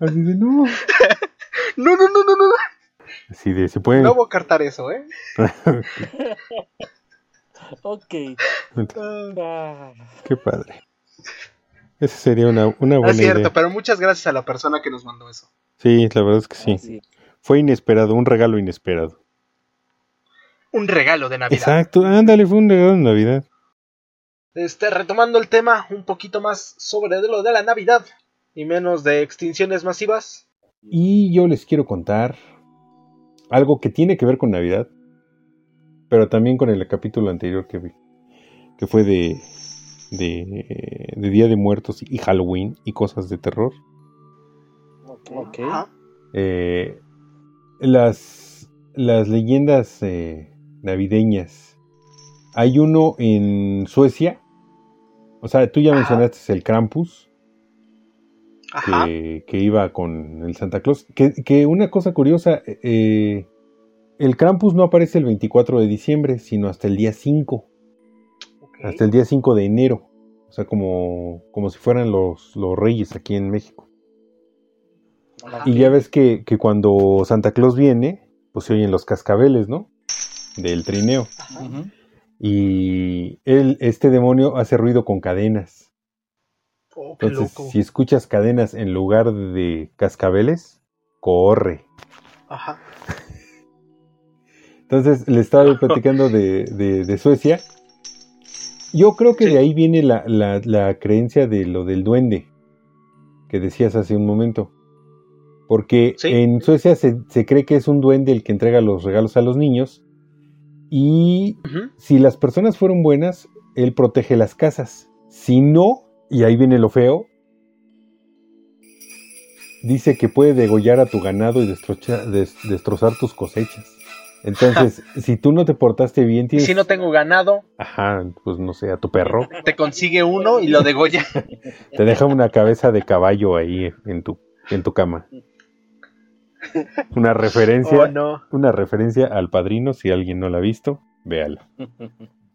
Así de no. No, no, no, no, no. Así de, se pueden. No voy a cartar eso, ¿eh? Ok. Ah, Qué padre. Esa sería una, una buena es cierto, idea. pero muchas gracias a la persona que nos mandó eso. Sí, la verdad es que sí. así. Fue inesperado, un regalo inesperado. Un regalo de Navidad. Exacto, ándale, fue un regalo de Navidad. Este, retomando el tema un poquito más sobre lo de la Navidad y menos de extinciones masivas. Y yo les quiero contar algo que tiene que ver con Navidad, pero también con el capítulo anterior que vi, que fue de, de, de Día de Muertos y Halloween y cosas de terror. Ok. Eh, las, las leyendas eh, navideñas. Hay uno en Suecia. O sea, tú ya Ajá. mencionaste el Krampus, que, que iba con el Santa Claus. Que, que una cosa curiosa, eh, el Krampus no aparece el 24 de diciembre, sino hasta el día 5, ok. hasta el día 5 de enero. O sea, como, como si fueran los, los reyes aquí en México. Ajá. Y ya ves que, que cuando Santa Claus viene, pues se oyen los cascabeles, ¿no? Del trineo. Ajá. Y él, este demonio hace ruido con cadenas. Oh, Entonces, loco. si escuchas cadenas en lugar de cascabeles, corre. Ajá. Entonces, le estaba platicando de, de- de Suecia. Yo creo que Sí. de ahí viene la, la- la creencia de lo del duende, que decías hace un momento. Porque Sí. en Suecia se, se cree que es un duende el que entrega los regalos a los niños. Y si las personas fueron buenas, él protege las casas. Si no, y ahí viene lo feo, dice que puede degollar a tu ganado y destrocha- des- destrozar tus cosechas. Entonces, si tú no te portaste bien, tienes... si no tengo ganado, Ajá, pues no sé, a tu perro. te consigue uno y lo degolla. Te deja una cabeza de caballo ahí en tu, en tu cama. Una referencia, Oh, no. una referencia al padrino, si alguien no la ha visto, véalo.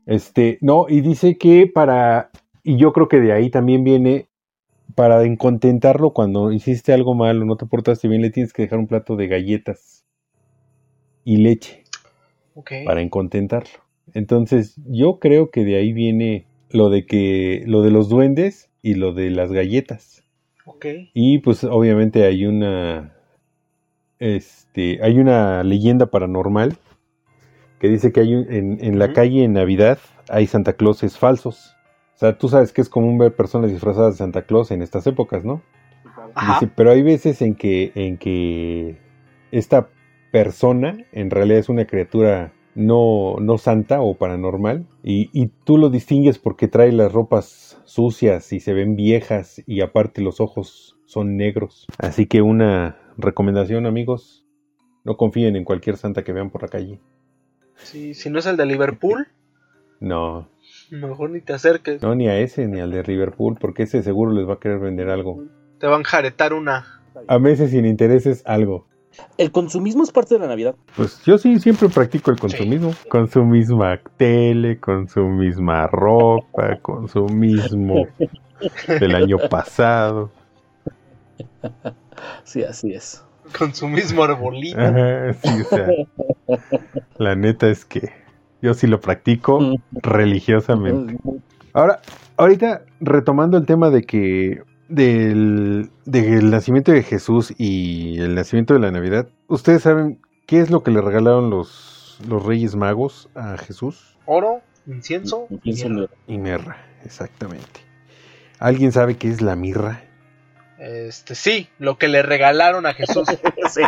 Este, no, y dice que para, y yo creo que de ahí también viene, para contentarlo cuando hiciste algo malo, no te portaste bien, le tienes que dejar un plato de galletas y leche para encontentarlo. Entonces, yo creo que de ahí viene lo de que, lo de los duendes y lo de las galletas. Y pues obviamente hay una, este, hay una leyenda paranormal que dice que hay un- en, en la calle en Navidad hay Santa Clauses falsos. O sea, tú sabes que es común ver personas disfrazadas de Santa Claus en estas épocas, ¿no? Dice, pero hay veces en que, en que esta persona en realidad es una criatura no, no santa o paranormal y, y tú lo distingues porque trae las ropas sucias y se ven viejas y aparte los ojos son negros. Así que una recomendación amigos, no confíen en cualquier santa que vean por la calle. Sí, si no es el de Liverpool, No, mejor ni te acerques. no ni a ese ni al de Liverpool porque ese seguro les va a querer vender algo. Te van a jaretar una. A meses sin intereses algo. El consumismo es parte de la Navidad. Pues yo sí siempre practico el consumismo. Con su misma tele, con su misma ropa, con su mismo del año pasado. Sí, así es. Con su mismo arbolito. Ajá, sí, o sea, la neta es que yo sí lo practico religiosamente. Ahora, ahorita retomando el tema de que del, del nacimiento de Jesús y el nacimiento de la Navidad, ¿ustedes saben qué es lo que le regalaron los, los Reyes Magos a Jesús? Oro, incienso, y mirra. Y mirra, exactamente. ¿Alguien sabe qué es la mirra? Este, sí, lo que le regalaron a Jesús. Sí.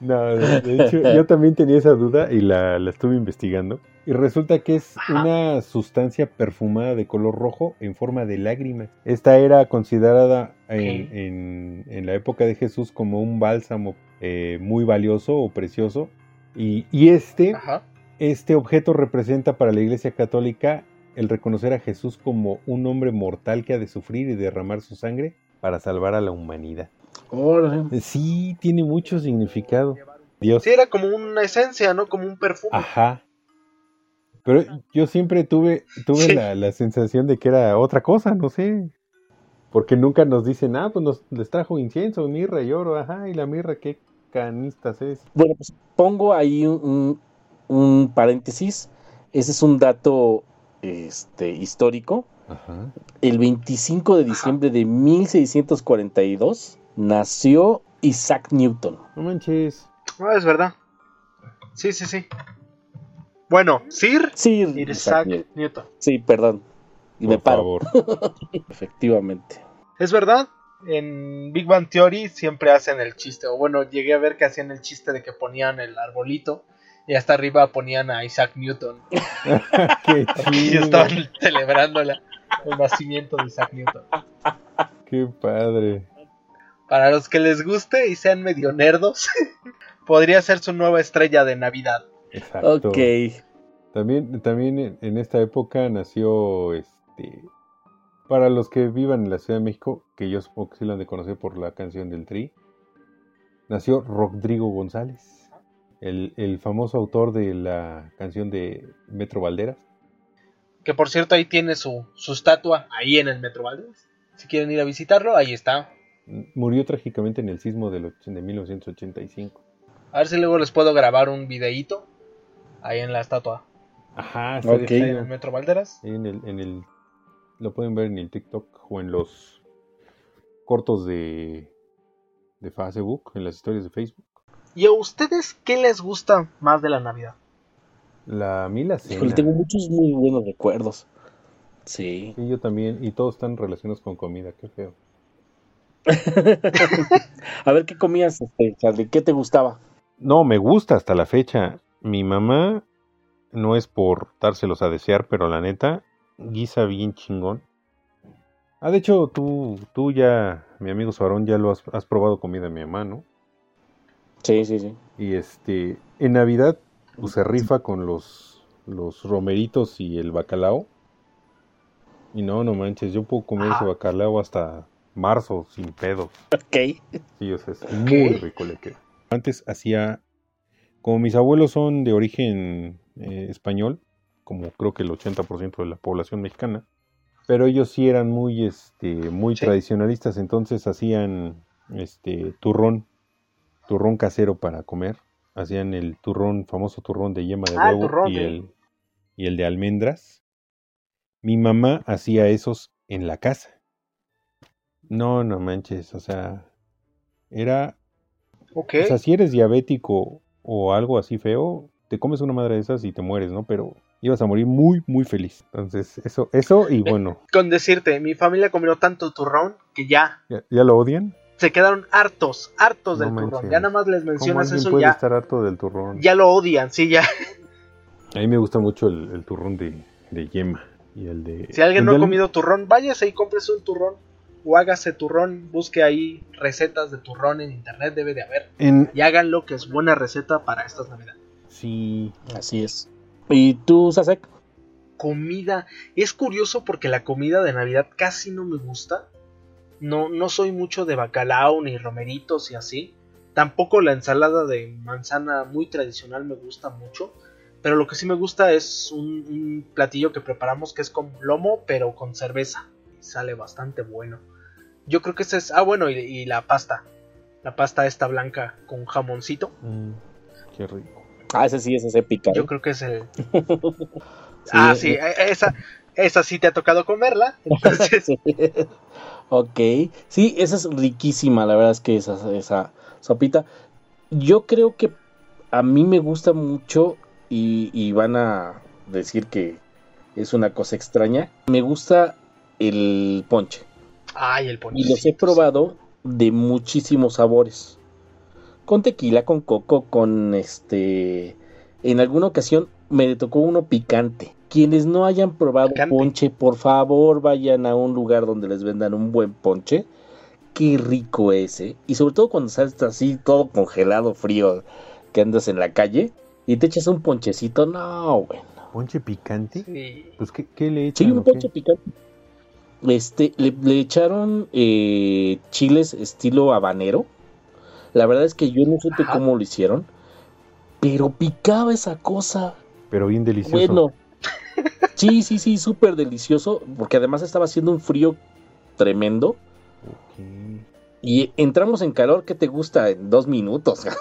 No, de, hecho, yo también tenía esa duda y la, la estuve investigando. Y resulta que es Ajá. una sustancia perfumada de color rojo en forma de lágrimas. Esta era considerada en, en- en la época de Jesús como un bálsamo eh, muy valioso o precioso. Y, y este, Ajá. este objeto representa para la Iglesia Católica el reconocer a Jesús como un hombre mortal que ha de sufrir y derramar su sangre para salvar a la humanidad. Órale. Sí, tiene mucho significado. Dios. Sí, era como una esencia, ¿no? Como un perfume. Ajá. Pero yo siempre tuve, tuve Sí. la, la sensación de que era otra cosa, no sé. Porque nunca nos dicen, ah, pues nos les trajo incienso, mirra y oro, ajá, y la mirra, qué canistas es. Bueno, pues pongo ahí un, un paréntesis. Ese es un dato este, histórico. Ajá. El 25 de diciembre de 1642 nació Isaac Newton. No manches. Ah, es verdad. Sí, sí, sí. Bueno, Sir Sí, Isaac Newton. Newton. Sí, perdón. Y me Por paro, favor. efectivamente. Es verdad. En Big Bang Theory siempre hacen el chiste. O bueno, llegué a ver que hacían el chiste de que ponían el arbolito y hasta arriba ponían a Isaac Newton. qué Y estaban celebrando la- el nacimiento de Isaac Newton. Qué padre. Para los que les guste y sean medio nerdos, podría ser su nueva estrella de Navidad. Exacto. Ok. También, también en, esta época nació este. Para los que vivan en la Ciudad de México, que yo supongo que sí lo han de conocer por la canción del Tri, nació Rodrigo González, el, el famoso autor de la canción de Metro Valderas. Que por cierto ahí tiene su, su estatua ahí en el Metro Valderas. Si quieren ir a visitarlo, ahí está. Murió trágicamente en el sismo del de 1985. A ver si luego les puedo grabar un videíto ahí en la estatua. Ajá, está Ok. Ahí en el Metro Valderas. En el, en el, lo pueden ver en el TikTok o en los cortos de, de Facebook, en las historias de Facebook. ¿Y a ustedes qué les gusta más de la Navidad? La a mí la cena. Híjole, tengo muchos muy buenos recuerdos. Sí. Sí, yo también. Y todos están relacionados con comida, qué feo. A ver, ¿qué comías, este, Charlie? ¿Qué te gustaba? No, me gusta hasta la fecha. Mi mamá, no es por dárselos a desear, pero la neta, guisa bien chingón. Ah, de hecho, tú, tú ya, mi amigo Suarón, ya lo has, has probado comida de mi mamá, ¿no? Sí, sí, sí. Y este, en Navidad, pues se rifa con los, los romeritos y el bacalao. Y no, no manches, yo puedo comer ese Ah. bacalao hasta marzo sin pedos. Ok. Sí, o sea, es muy rico le queda. Antes hacía, como mis abuelos son de origen eh, español, como creo que el 80% de la población mexicana, pero ellos sí eran muy, este, muy Sí. tradicionalistas, entonces hacían, este, turrón, turrón casero para comer. Hacían el turrón, famoso turrón de yema de Ah, el huevo turrón, y el, y el de almendras. Mi mamá hacía esos en la casa. No, no manches, o sea, era Ok. o sea, si eres diabético o algo así feo, te comes una madre de esas y te mueres, ¿no? Pero ibas a morir muy, muy feliz. Entonces, eso, eso y bueno, Con decirte, mi familia comió tanto turrón que ya ¿ya, ya lo odian? se quedaron hartos, hartos No del turrón. Ya nada más les ¿Cómo mencionas alguien eso puede ya, estar harto del turrón? ya lo odian, sí, ya. A mí me gusta mucho el, el turrón de, de yema y el de... Si alguien no ha comido turrón, váyase y cómprese un turrón o hágase turrón, busque ahí recetas de turrón en internet, debe de haber. En... Y háganlo, que es buena receta para estas navidades. Sí, Así es. ¿Y tú, Sasek? Comida, es curioso porque la comida de Navidad casi no me gusta. No, no soy mucho de bacalao ni romeritos y así. Tampoco la ensalada de manzana muy tradicional me gusta mucho. Pero lo que sí me gusta es un, un platillo que preparamos que es con lomo, pero con cerveza. Y sale bastante bueno. Yo creo que ese es. Ah, bueno, y, y la pasta. La pasta esta blanca con jamoncito. Mm, qué rico. Ah, ese sí, ese es épica. ¿eh? Yo creo que es el. ah, sí, eh, e- esa, esa sí te ha tocado comerla. Entonces, Sí. ok. Sí, esa es riquísima, la verdad es que esa, esa sopita. Yo creo que a mí me gusta mucho y, y van a decir que es una cosa extraña. Me gusta el ponche. Ay, el Y los he probado de muchísimos sabores. Con tequila, con coco, con este... En alguna ocasión me tocó uno picante. Quienes no hayan probado Picante. ponche, por favor vayan a un lugar donde les vendan un buen ponche. Qué rico ese. Y sobre todo cuando sales así todo congelado, frío, que andas en la calle y te echas un ponchecito. No, bueno. ¿Ponche picante? Sí. Pues, ¿qué, qué le Sí, echan? un o qué? ponche picante. Este, le, le echaron eh, chiles estilo habanero. La verdad es que yo no supe Ajá. cómo lo hicieron. Pero picaba esa cosa. Pero bien delicioso. Bueno. Sí, sí, sí, súper delicioso. Porque además estaba haciendo un frío tremendo. Y entramos en calor, ¿qué te gusta? En dos minutos.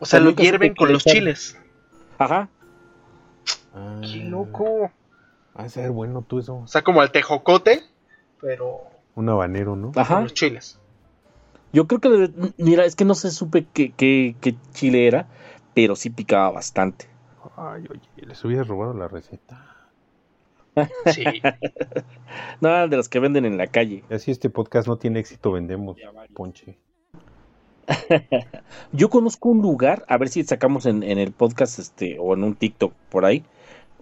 O sea, lo hierven con los chiles. Ajá. Ah, ¡Qué loco! Ha de ser bueno tú eso. O sea, como al tejocote, pero Un habanero, ¿no? Ajá. los chiles. Yo creo que, mira, es que no se supe qué, qué, qué chile era, pero sí picaba bastante. Ay, oye, les hubieras robado la receta. Sí. Nada de los que venden en la calle. Así este podcast no tiene éxito, vendemos ponche. Yo conozco un lugar, a ver si sacamos en, en el podcast este o en un TikTok por ahí,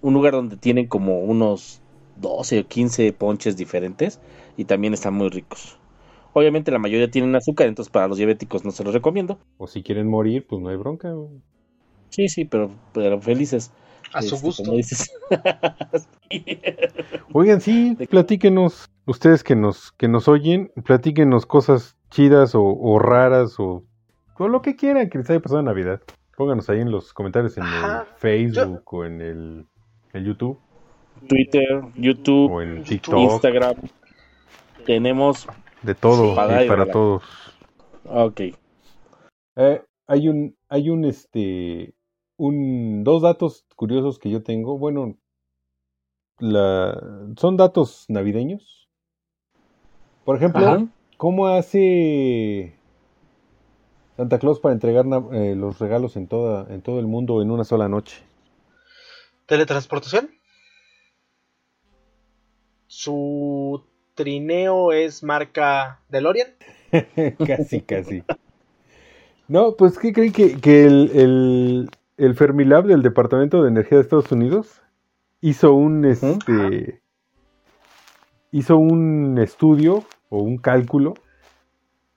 un lugar donde tienen como unos 12 o 15 ponches diferentes y también están muy ricos. Obviamente la mayoría tienen azúcar, entonces para los diabéticos no se los recomiendo. O si quieren morir, pues no hay bronca. güey. Sí, sí, pero, pero felices. A su Este, gusto. como dices. Oigan, sí, platíquenos, ustedes que nos, que nos oyen, platíquenos cosas chidas o, o raras o, o lo que quieran que les haya pasado en Navidad. Pónganos ahí en los comentarios en Ajá. el Facebook o en el, el YouTube Twitter, YouTube, o YouTube, TikTok. Instagram. Tenemos. De todo Sí. Para y para todos. Ok. Eh, hay un, hay un, este, un, dos datos curiosos que yo tengo. Bueno, la, son datos navideños. Por ejemplo, Ajá. ¿cómo hace Santa Claus para entregar eh, los regalos en toda, en todo el mundo en una sola noche? ¿Teletransportación? Su trineo es marca DeLorean. casi, casi. No, pues, ¿qué creen que, que el, el, el Fermilab del Departamento de Energía de Estados Unidos hizo un, este, hizo un estudio o un cálculo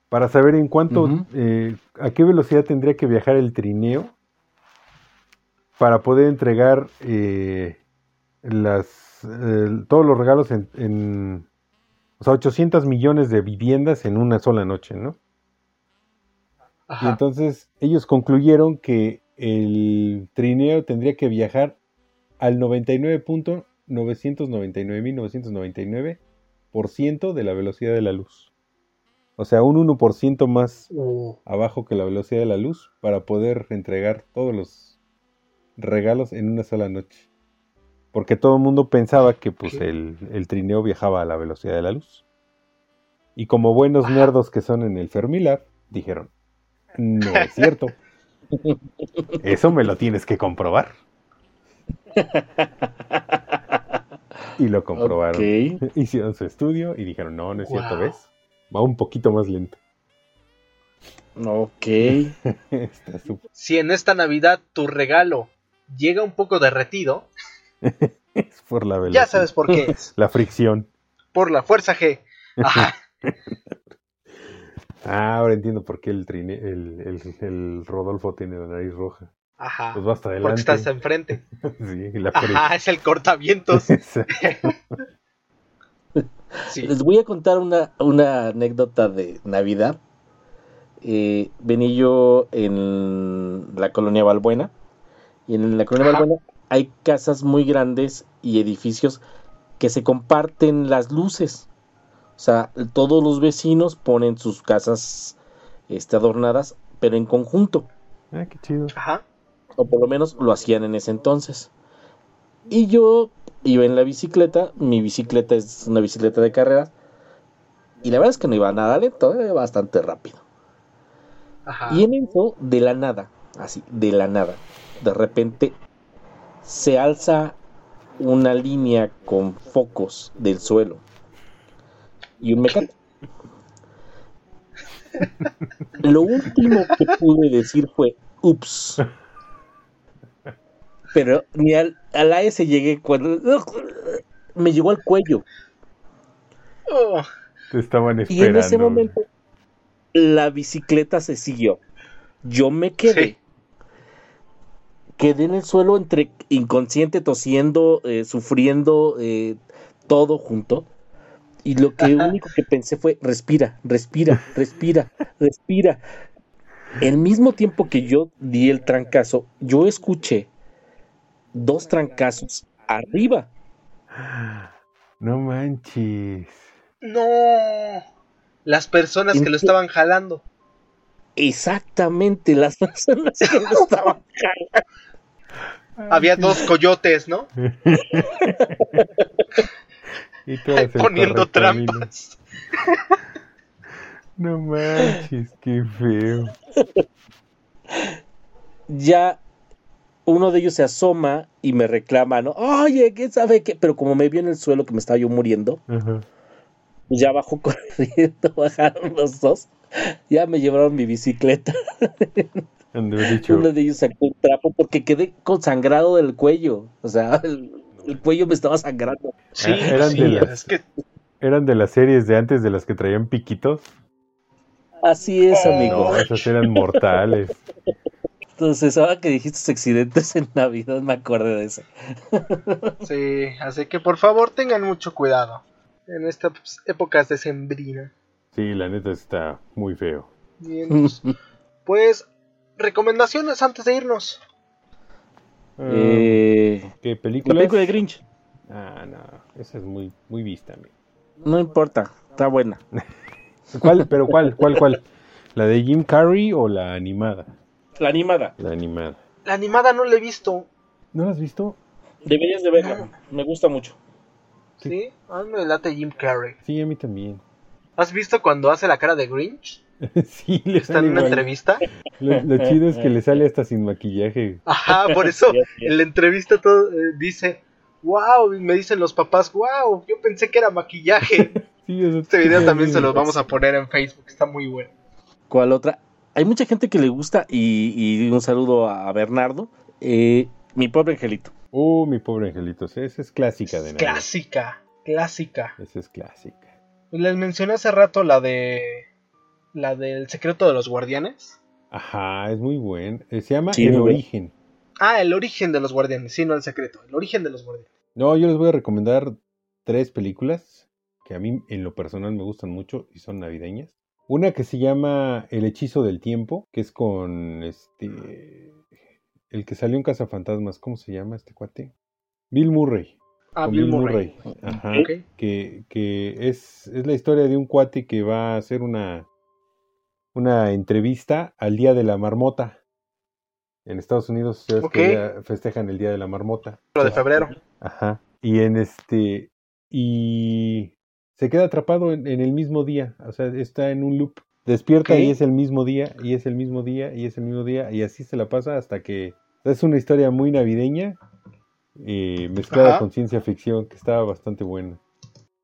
para saber en cuánto, eh, a qué velocidad tendría que viajar el trineo para poder entregar eh, las, eh, todos los regalos en, en, o sea, 800 millones de viviendas en una sola noche, ¿no? Y entonces ellos concluyeron que el trineo tendría que viajar al 99.999.999% de la velocidad de la luz. O sea, un 1% más Uh, abajo que la velocidad de la luz para poder entregar todos los regalos en una sola noche. Porque todo el mundo pensaba que pues el, el trineo viajaba a la velocidad de la luz. Y como buenos Ajá. nerdos que son en el Fermilab, dijeron, no es cierto. Eso me lo tienes que comprobar. Y lo comprobaron. Hicieron su estudio y dijeron, no, no es cierto, Wow. ¿ves? Va un poquito más lento. Ok. Está súper. si en esta Navidad tu regalo llega un poco derretido, Es por la velocidad. ya sabes por qué es. La fricción. Por la fuerza G. Ajá. Ah, ahora entiendo por qué el, trine, el, el, el Rodolfo tiene la nariz roja. Ajá. Pues va hasta Porque adelante. estás enfrente. Sí, la Ajá, es el cortavientos. Sí. Les voy a contar una, una anécdota de Navidad. Eh, venía yo en la colonia Balbuena. Y en la colonia Ajá. Balbuena hay casas muy grandes y edificios que se comparten las luces. O sea, todos los vecinos ponen sus casas este, adornadas, pero en conjunto. Ah, qué chido. Ajá. O por lo menos lo hacían en ese entonces. Y yo iba en la bicicleta. Mi bicicleta es una bicicleta de carreras. Y la verdad es que no iba nada lento, iba bastante rápido. Ajá. Y en eso, de la nada, así, de la nada, de repente se alza una línea con focos del suelo y un mecate. Lo último que pude decir fue, ups. Pero ni al, a la S llegué cuando me llegó al cuello. Oh, Te estaban Y esperando. en ese momento la bicicleta se siguió. Yo me quedé. Sí. Quedé en el suelo entre inconsciente, tosiendo, eh, sufriendo, eh, todo junto. Y lo que único que pensé fue, respira, respira, respira, respira. El mismo tiempo que yo di el trancazo, yo escuché dos trancazos arriba. No manches. no. Las personas que lo estaban jalando. Exactamente las personas que lo estaban Había dos coyotes, ¿no? Y en Poniendo trampas. No manches, qué feo. ya uno de ellos se asoma y me reclama, ¿no? Oye, ¿qué sabe qué? Pero como me vio en el suelo que me estaba yo muriendo, Ajá. pues ya bajó corriendo, bajaron los dos. Ya me llevaron mi bicicleta. Dicho, Uno de ellos sacó un trapo porque quedé con sangrado del cuello. O sea, el, el cuello me estaba sangrando. Sí, Ah, eran sí, de las- es que eran de las series de antes de las que traían piquitos. Así es, Oh. amigo. No, esas eran mortales. Entonces, ahora que dijiste accidentes en Navidad, me acordé de eso. sí, así que por favor tengan mucho cuidado en estas épocas de sembrina. Sí, la neta está muy feo. Bien, pues recomendaciones antes de irnos. Ah, Eh, ¿Qué la películas? película de Grinch. Ah, no, esa es muy, muy vista. amigo. No importa, está buena. ¿Cuál? ¿Pero cuál? ¿Cuál? ¿Cuál? ¿La de Jim Carrey o la animada? La animada. La animada. La animada no la he visto. ¿No la has visto? Deberías de verla. Me gusta mucho. Sí, a mí me late Jim Carrey. Sí, a mí también. ¿Has visto cuando hace la cara de Grinch? sí, le Está en una igual. entrevista. Lo, lo chido es que le sale hasta sin maquillaje. Ajá, por eso en la entrevista todo eh, dice, wow, y me dicen los papás, wow, yo pensé que era maquillaje. Sí, Este video también se los vamos a poner en Facebook, está muy bueno. ¿Cuál otra? Hay mucha gente que le gusta y, y un saludo a Bernardo. Eh, mi pobre angelito. Oh, mi pobre angelito. Esa es clásica de Navidad. Clásica, Clásica. Esa es clásica. Les mencioné hace rato la de. La del secreto de los guardianes. Ajá, es muy buen. Eh, Se llama Sí, El. Origen. Ah, el origen de los guardianes. Sí, no el secreto. El origen de los guardianes. No, yo les voy a recomendar tres películas que a mí en lo personal me gustan mucho y son navideñas. Una que se llama El hechizo del tiempo, que es con este el que salió en Cazafantasmas, ¿cómo se llama este cuate? Bill Murray. Ah, Bill Murray. Ajá. Ok. Que, que es, es la historia de un cuate que va a hacer una, una entrevista al Día de la Marmota. En Estados Unidos que ya festejan el Día de la Marmota. Lo de febrero. Ajá. Y en este. Y se queda atrapado en, en el mismo día. O sea, está en un loop. Despierta y es el mismo día, y es el mismo día, y es el mismo día, y así se la pasa hasta que. Es una historia muy navideña, eh, mezclada Ajá. con ciencia ficción, que estaba bastante buena.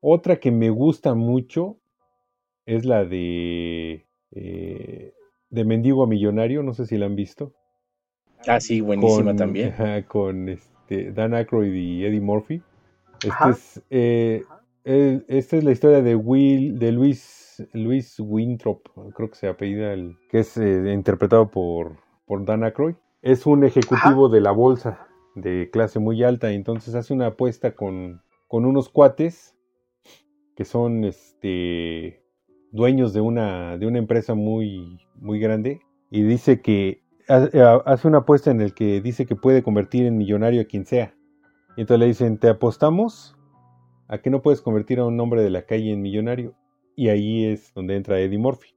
Otra que me gusta mucho es la de. Eh, de Mendigo a Millonario, no sé si la han visto Ah, sí, buenísima con, también. ajá, con este, Dan Aykroyd y Eddie Murphy. Este es, eh, el- esta es la historia de Will, de Luis, Luis Winthrop, creo que se apellida, el, que es eh, interpretado por, por Dan Aykroyd. Es un ejecutivo de la bolsa de clase muy alta, y entonces hace una apuesta con, con unos cuates que son este, dueños de una, de una empresa muy, muy grande y dice que ha- hace una apuesta en el que dice que puede convertir en millonario a quien sea. Y entonces le dicen, te apostamos a que no puedes convertir a un hombre de la calle en millonario. Y ahí es donde entra Eddie Murphy.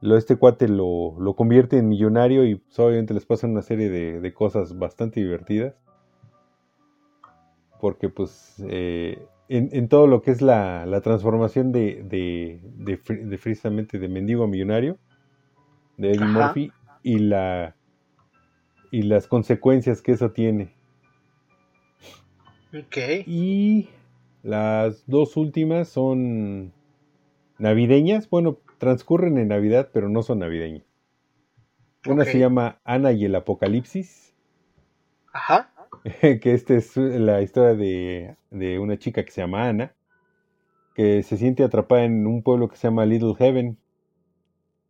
Lo, este cuate lo, lo convierte en millonario y pues, obviamente les pasan una serie de, de cosas bastante divertidas. Porque pues eh, en, en todo lo que es la, la transformación de, de, de, de precisamente de mendigo a millonario de Eddie Ajá. Murphy y la y las consecuencias que eso tiene. Ok. Y las dos últimas son navideñas. Bueno, transcurren en Navidad, pero no son navideñas. Una se llama Ana y el Apocalipsis, Ajá. que esta es la historia de, de una chica que se llama Ana, que se siente atrapada en un pueblo que se llama Little Heaven.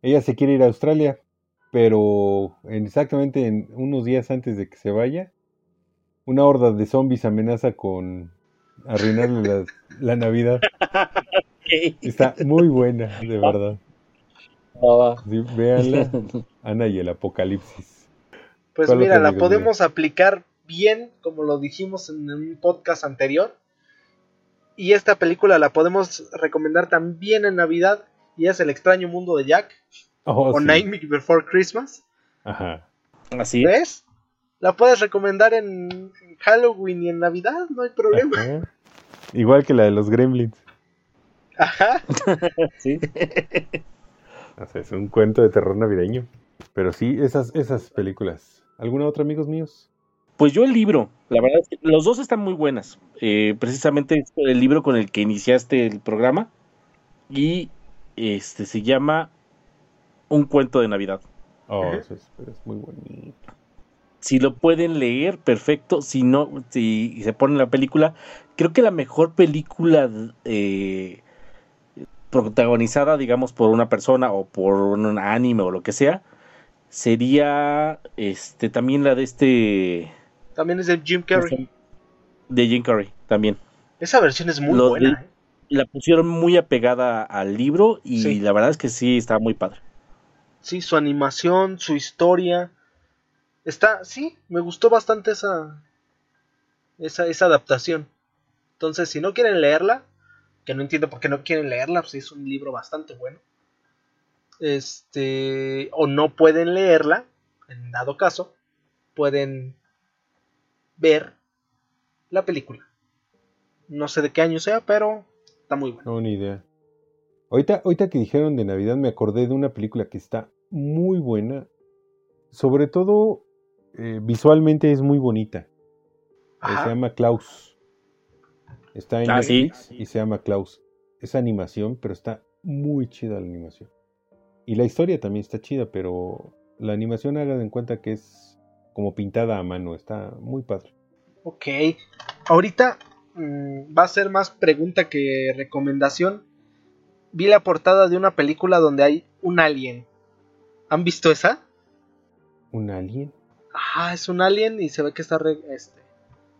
Ella se quiere ir a Australia, pero en- exactamente en unos días antes de que se vaya, una horda de zombies amenaza con arruinarle la, la Navidad. Está muy buena, de verdad. Ah, Sí, véanla, Ana y el Apocalipsis. Pues ¿Cuál mira, la podemos aplicar bien, como lo dijimos en un podcast anterior. Y esta película la podemos recomendar también en Navidad. Y es El extraño mundo de Jack. Oh, o sí. Nightmare Before Christmas. Ajá. Así es. ¿Ves? La puedes recomendar en Halloween y en Navidad, no hay problema. Ajá. Igual que la de los Gremlins. Ajá. Sí. O sea, es un cuento de terror navideño. Pero sí, esas, esas películas. ¿Alguna otra, amigos míos? Pues yo el libro, la verdad es que los dos están muy buenas. Eh, precisamente es el libro con el que iniciaste el programa y este se llama Un cuento de Navidad. Oh, eso es, pero es muy bonito. Si lo pueden leer, perfecto. Si no, si se ponen la película, creo que la mejor película eh, protagonizada, digamos, por una persona o por un anime o lo que sea, sería este también la de este También es de Jim Carrey. de Jim Carrey también. Esa versión es muy Lo buena. de- ¿eh? La pusieron muy apegada al libro y Sí. la verdad es que sí está muy padre. Sí, su animación, su historia. Está, sí, me gustó bastante esa, esa, esa adaptación. Entonces, si no quieren leerla, que no entiendo por qué no quieren leerla, pues es un libro bastante bueno. Este, o no pueden leerla, en dado caso, pueden ver la película. No sé de qué año sea, pero está muy bueno. No, ni idea. Ahorita, ahorita que dijeron de Navidad me acordé de una película que está muy buena. Sobre todo, eh, visualmente es muy bonita. Ajá. se llama Klaus. Está en Ah, sí. Netflix y se llama Klaus. Es animación, pero está muy chida la animación. Y la historia también está chida, pero la animación hagan en cuenta que es como pintada a mano. Está muy padre. Ok. Ahorita mm, va a ser más pregunta que recomendación. Vi la portada de una película donde hay un alien. ¿Han visto esa? ¿Un alien? Ah, es un alien y se ve que está re- este,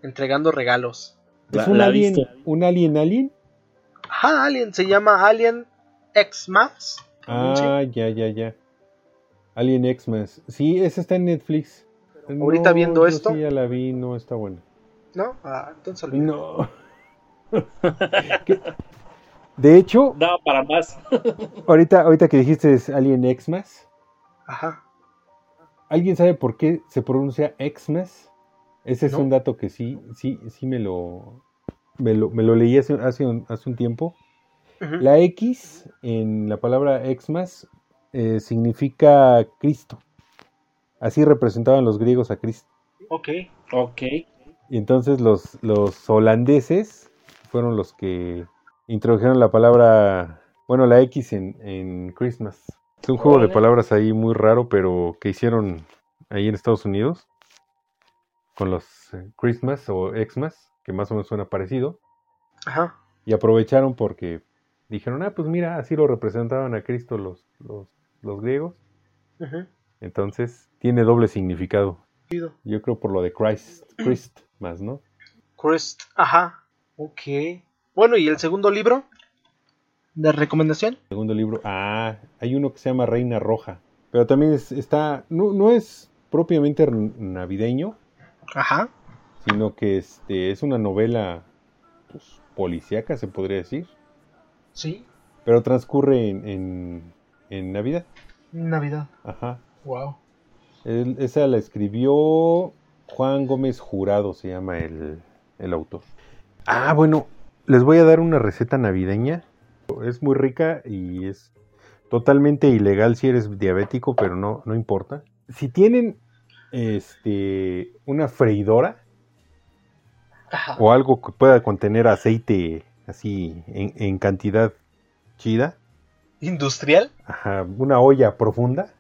entregando regalos. ¿Es un alien? ¿Un alien alien? Ajá, alien, se llama Alien X Max. Ah, ya, ya, ya. Alien Xmas. Sí, esa está en Netflix. Ahorita No, viendo esto. Sí, ya la vi, no está buena. ¿No? Ah, entonces olvídalo. No. ¿Qué? De hecho, Da para más. ahorita, ahorita que dijiste es Alien Xmas, Ajá. ¿alguien sabe por qué se pronuncia Xmas? Ese es No. un dato que sí, sí, sí me lo, me lo, me lo leí hace, hace, un, hace un tiempo. La X en la palabra Xmas eh, significa Cristo. Así representaban los griegos a Cristo. Ok. Ok. Y entonces los, los holandeses fueron los que introdujeron la palabra, bueno, la X en, en Christmas. Es un juego de palabras ahí muy raro, pero que hicieron ahí en Estados Unidos con los eh, Christmas o Xmas, que más o menos suena parecido. Ajá. Y aprovecharon porque dijeron, ah, pues mira, así lo representaban a Cristo los, los, los griegos. Ujú. Entonces tiene doble significado. Yo creo por lo de Christ, Christ más, ¿no? Crest. Ajá. Ok. Bueno, ¿y el segundo libro? ¿De recomendación? Segundo libro. Ah, hay uno que se llama Reina Roja. Pero también es- está. No, no es propiamente navideño, Ajá. sino que este, es una novela pues, policíaca, se podría decir. Sí. Pero transcurre en, en, en Navidad. Navidad. Ajá. Wow. Él- esa la escribió Juan Gómez Jurado, se llama el, el autor. Ah, bueno, les voy a dar una receta navideña. Es muy rica y es totalmente ilegal si eres diabético, pero no, no importa. Si tienen este una freidora Ajá. o algo que pueda contener aceite así en, en cantidad chida, ¿Industrial? ajá, una olla profunda,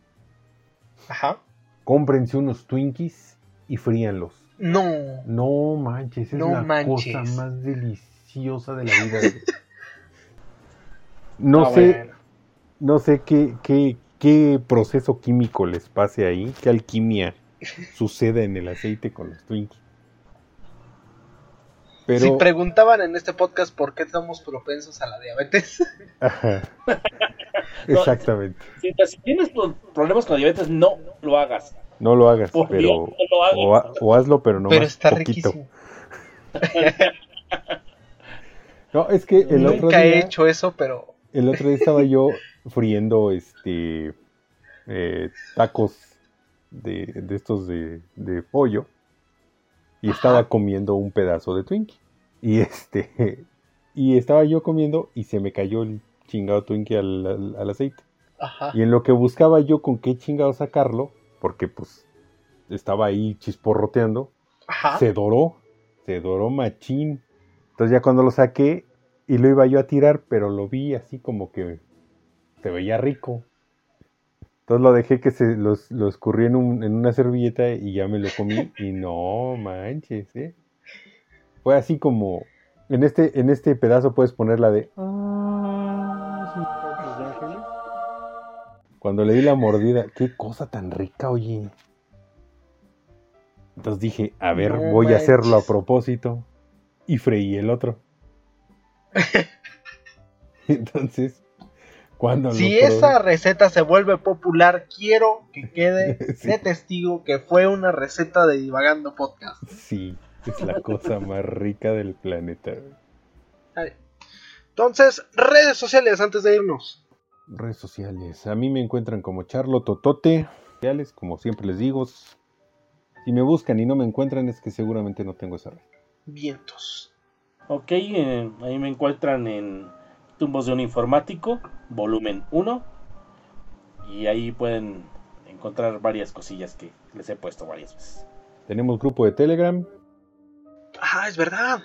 Ajá. cómprense unos Twinkies y fríanlos. No. No manches, es No la manches. cosa más deliciosa de la vida. No Ah, sé, bueno. no sé qué, qué, qué proceso químico les pase ahí, qué alquimia sucede en el aceite con los Twinkies. Pero, Si preguntaban en este podcast por qué estamos propensos a la diabetes, Ajá. exactamente, Si, si tienes pro- problemas con la diabetes, no lo hagas. no lo hagas, Por pero Dios, no lo hagas. o, ha- o hazlo, pero no pero más está poquito. riquísimo. No, es que el otro Nunca día, he hecho eso, pero El otro día estaba yo friendo este eh, tacos de, de estos de, de pollo y estaba comiendo un pedazo de Twinkie. Y este y estaba yo comiendo y se me cayó el chingado Twinkie al, al- al aceite. ajá. Y en lo que buscaba yo con qué chingado sacarlo, porque pues estaba ahí chisporroteando, Ajá. se doró, se doró machín. Entonces ya cuando lo saqué y lo iba yo a tirar, pero lo vi así como que se veía rico. Entonces lo dejé que se lo, lo escurrí en, un- en una servilleta y ya me lo comí y no manches, ¿eh? Fue así como en este en este pedazo puedes poner la de cuando le di la mordida, qué cosa tan rica, oye. Entonces dije, a ver, No voy a hacerlo a propósito. Y freí el otro. Entonces, cuando Si esa receta se vuelve popular, quiero que quede Sí. de testigo que fue una receta de Divagando Podcast. Sí, es la cosa más rica del planeta. Vale. Entonces, redes sociales antes de irnos. Redes sociales. A mí me encuentran como Charlo Totote. Como siempre les digo. Si me buscan y no me encuentran es que seguramente no tengo esa red. Vientos. Ok, eh, ahí me encuentran en Tumbos de un Informático, volumen 1. Y ahí pueden encontrar varias cosillas que les he puesto varias veces. Tenemos grupo de Telegram. Ah, es verdad.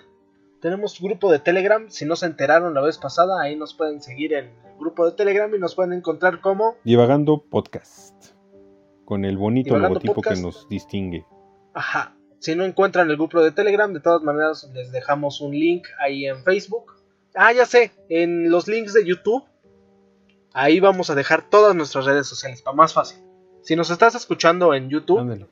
Tenemos grupo de Telegram. Si no se enteraron la vez pasada, ahí nos pueden seguir en el grupo de Telegram y nos pueden encontrar como Divagando Podcast. Con el bonito Divagando logotipo Podcast. que nos distingue. Ajá. Si no encuentran el grupo de Telegram, de todas maneras les dejamos un link ahí en Facebook. Ah, ya sé, en los links de YouTube. Ahí vamos a dejar todas nuestras redes sociales, para más fácil. Si nos estás escuchando en YouTube, Ándale.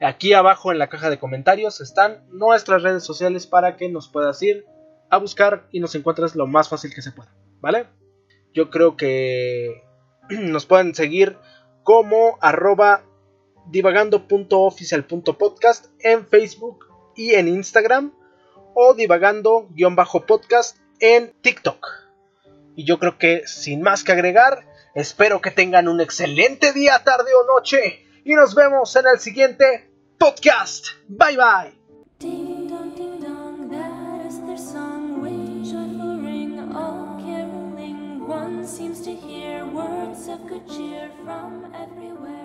aquí abajo en la caja de comentarios están nuestras redes sociales para que nos puedas ir a buscar y nos encuentres lo más fácil que se pueda, ¿vale? Yo creo que nos pueden seguir como arroba divagando.oficial.podcast en Facebook y en Instagram o divagando-podcast en TikTok. Y yo creo que sin más que agregar, espero que tengan un excelente día, tarde o noche y nos vemos en el siguiente podcast. Bye bye. Ding dong, that is their song. Joyful ring, all caroling. One seems to hear words of good cheer from everywhere.